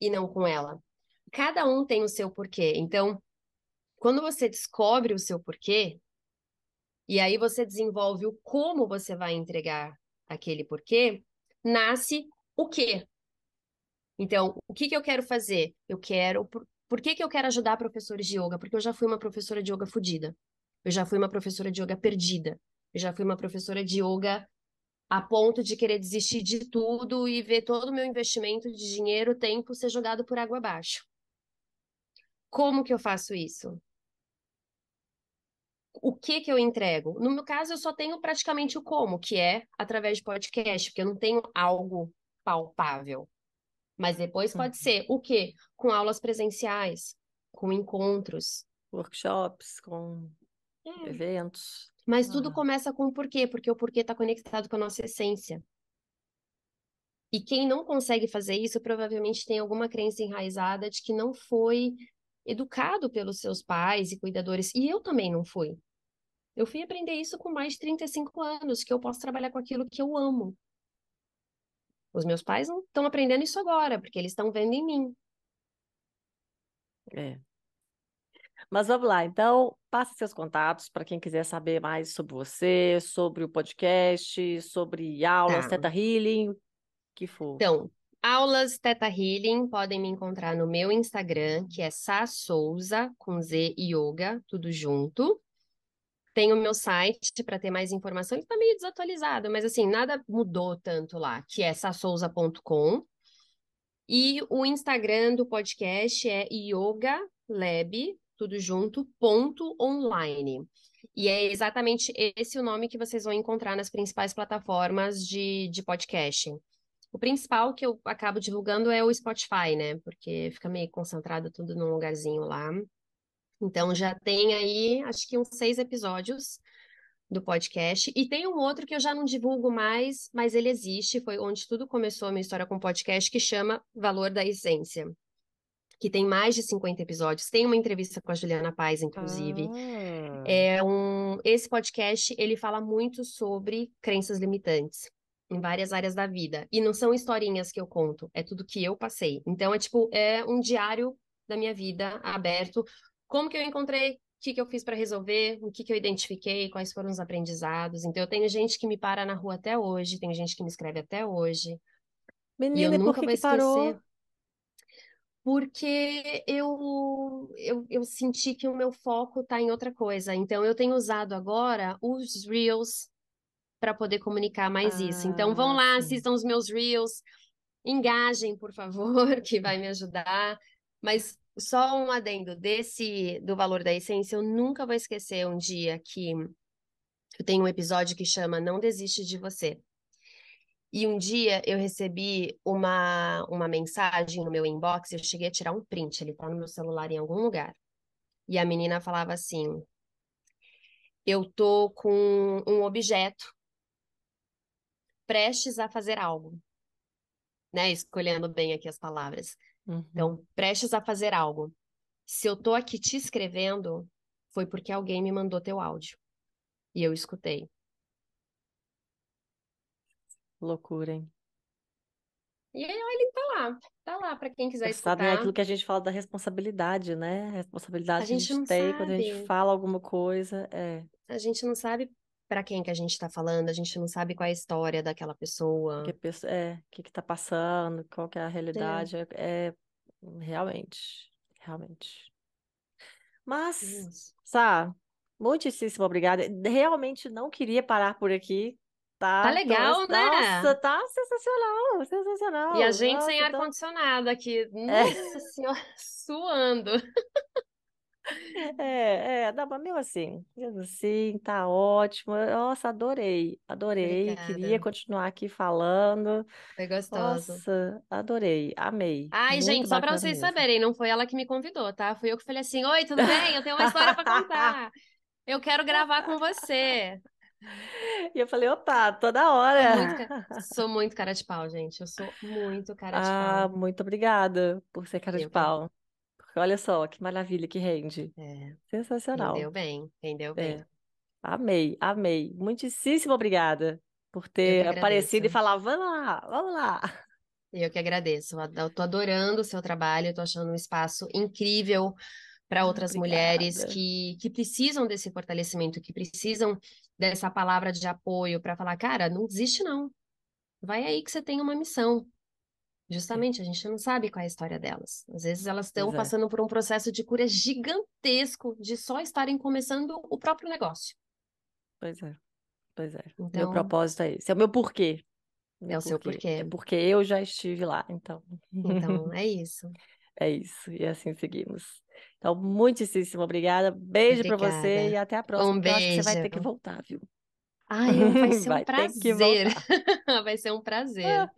e não com ela. Cada um tem o seu porquê. Então, quando você descobre o seu porquê, e aí você desenvolve o como você vai entregar aquele porquê, nasce o quê? Então, o que, que eu quero fazer? Eu quero. Por, por que, que eu quero ajudar professores de yoga? Porque eu já fui uma professora de yoga fodida. Eu já fui uma professora de yoga perdida. Eu já fui uma professora de yoga a ponto de querer desistir de tudo e ver todo o meu investimento de dinheiro, tempo ser jogado por água abaixo. Como que eu faço isso? O que que eu entrego? No meu caso, eu só tenho praticamente o como, que é através de podcast, porque eu não tenho algo palpável. Mas depois pode uhum. ser o quê? Com aulas presenciais, com encontros, workshops, com é. eventos. Mas tudo ah. começa com o porquê, porque o porquê está conectado com a nossa essência. E quem não consegue fazer isso provavelmente tem alguma crença enraizada de que não foi educado pelos seus pais e cuidadores. E eu também não fui. Eu fui aprender isso com mais de 35 anos, que eu posso trabalhar com aquilo que eu amo. Os meus pais não estão aprendendo isso agora, porque eles estão vendo em mim. É. Mas vamos lá, então, passe seus contatos para quem quiser saber mais sobre você, sobre o podcast, sobre aulas, tá. Teta Healing, que for. Então, aulas Teta Healing podem me encontrar no meu Instagram, que é Sa Souza, com Z Yoga, tudo junto. Tem o meu site para ter mais informação, ele está meio desatualizado, mas assim, nada mudou tanto lá, que é sassouza.com. E o Instagram do podcast é Yoga Lab, tudo junto, ponto online. E é exatamente esse o nome que vocês vão encontrar nas principais plataformas de, de podcast. O principal que eu acabo divulgando é o Spotify, né? Porque fica meio concentrado tudo num lugarzinho lá. Então já tem aí, acho que uns seis episódios do podcast. E tem um outro que eu já não divulgo mais, mas ele existe. Foi onde tudo começou a minha história com podcast, que chama Valor da Essência. Que tem mais de 50 episódios. Tem uma entrevista com a Juliana Paz, inclusive. Ah, É um, esse podcast, ele fala muito sobre crenças limitantes em várias áreas da vida. E não são historinhas que eu conto, é tudo que eu passei. Então, é tipo, é um diário da minha vida aberto. Como que eu encontrei, o que que eu fiz para resolver, o que que eu identifiquei, quais foram os aprendizados. Então, eu tenho gente que me para na rua até hoje, tem gente que me escreve até hoje. E eu Menina, e por nunca que vou que parou? Porque eu, eu, eu senti que o meu foco está em outra coisa. Então, eu tenho usado agora os Reels para poder comunicar mais isso. Então, vão Ah, lá, sim. assistam os meus Reels, engajem, por favor, que vai me ajudar. Mas só um adendo desse do valor da essência, eu nunca vou esquecer um dia que eu tenho um episódio que chama Não Desiste de Você. E um dia eu recebi uma, uma mensagem no meu inbox, eu cheguei a tirar um print, ele tá no meu celular em algum lugar. E a menina falava assim: Eu tô com um objeto prestes a fazer algo, né? Escolhendo bem aqui as palavras. Uhum. Então, prestes a fazer algo. Se eu tô aqui te escrevendo, foi porque alguém me mandou teu áudio. E eu escutei. Loucura, hein? E aí ele tá lá, tá lá para quem quiser Engraçado, né? escutar. Aquilo que a gente fala da responsabilidade, né? A A responsabilidade a gente gente não tem quando a gente sabe. fala alguma coisa. É, A gente não sabe para quem que a gente tá falando, a gente não sabe qual é a história daquela que pessoa. pessoa, é, o que que tá passando, qual que é a É, realidade. É, é realmente, realmente. Mas, isso. Sá, muitíssimo obrigada. Realmente não queria parar por aqui, Tá tá? Tô, legal, nossa, né? tá sensacional, E a sensacional. gente sem Nossa, tô... ar-condicionado aqui. É, Nossa Senhora, suando. É, é, mas mesmo assim, assim, tá ótimo. Nossa, adorei, adorei. Queria Obrigada. continuar aqui falando. Foi gostoso. Nossa, adorei, amei. Ai, Muito gente, só para vocês mesmo. saberem, não foi ela que me convidou, tá? Fui eu que falei assim: Oi, tudo bem? Eu tenho uma história para contar. Eu quero gravar com você. E eu falei, opa, toda hora. muito, sou muito cara de pau, gente. Eu sou muito cara de Ah, pau. muito obrigada por ser cara de Eu que. pau. Olha só, que maravilha que rende. É, Sensacional. rendeu bem, rendeu bem. É, amei, amei. Muitíssimo obrigada por ter aparecido e falar, vamos lá, vamos lá. Eu que agradeço. Eu tô adorando o seu trabalho, eu tô achando um espaço incrível para Ah, outras mulheres obrigada. que, que precisam desse fortalecimento, que precisam dessa palavra de apoio para falar, cara, não desiste não. Vai aí que você tem uma missão. É, Justamente, a gente não sabe qual é a história delas. Às vezes elas estão é, passando por um processo de cura gigantesco de só estarem começando o próprio negócio. pois é, pois é. Meu Então, propósito é esse, é o meu porquê. é Meu o seu porquê. É porquê. porque eu já estive lá, então. Então, é isso. É isso, e assim seguimos. Então, muitíssimo obrigada. Beijo pra você e até a próxima, Um que eu acho que você vai beijo. ter que voltar, viu? Ai, eu- vai ser um Vai que prazer. Vai ser um prazer.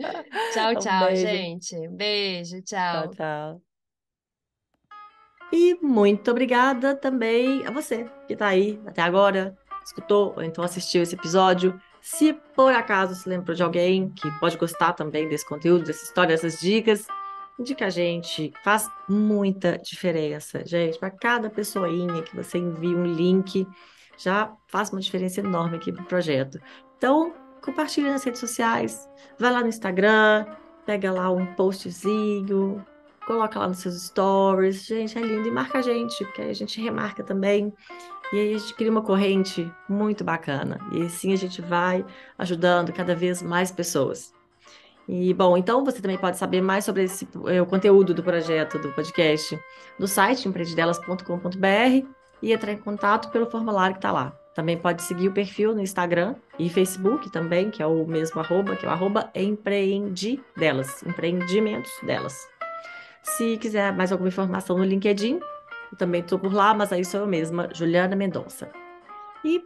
Tchau, Um tchau, beijo. gente. Beijo, Tchau, tchau. tchau. E muito obrigada também a você que está aí até agora, escutou ou então assistiu esse episódio. Se por acaso se lembrou de alguém que pode gostar também desse conteúdo, dessa história, dessas dicas, indica a gente. Faz muita diferença, gente. Para cada pessoinha que você envia um link, já faz uma diferença enorme aqui para o projeto. Então, compartilha nas redes sociais, vai lá no Instagram, pega lá um postzinho, coloca lá nos seus stories. Gente, é lindo. E marca a gente, porque aí a gente remarca também. E aí a gente cria uma corrente muito bacana. E assim a gente vai ajudando cada vez mais pessoas. E, bom, então você também pode saber mais sobre esse, eh, o conteúdo do projeto, do podcast, no site empreendedelas.com.br e entrar em contato pelo formulário que está lá. Também pode seguir o perfil no Instagram e Facebook também, que é o mesmo arroba, que é o arroba empreendidelas, empreendimentos delas. Se quiser mais alguma informação no LinkedIn, eu também estou por lá, mas aí sou eu mesma, Juliana Mendonça. E,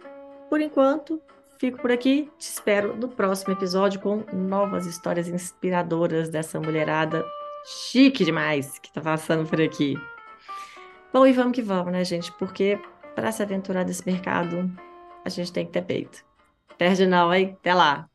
por enquanto, fico por aqui. Te espero no próximo episódio com novas histórias inspiradoras dessa mulherada chique demais que está passando por aqui. Bom, e vamos que vamos, né, gente? Porque para se aventurar nesse mercado a gente tem que ter peito. Perde não, hein? Até lá.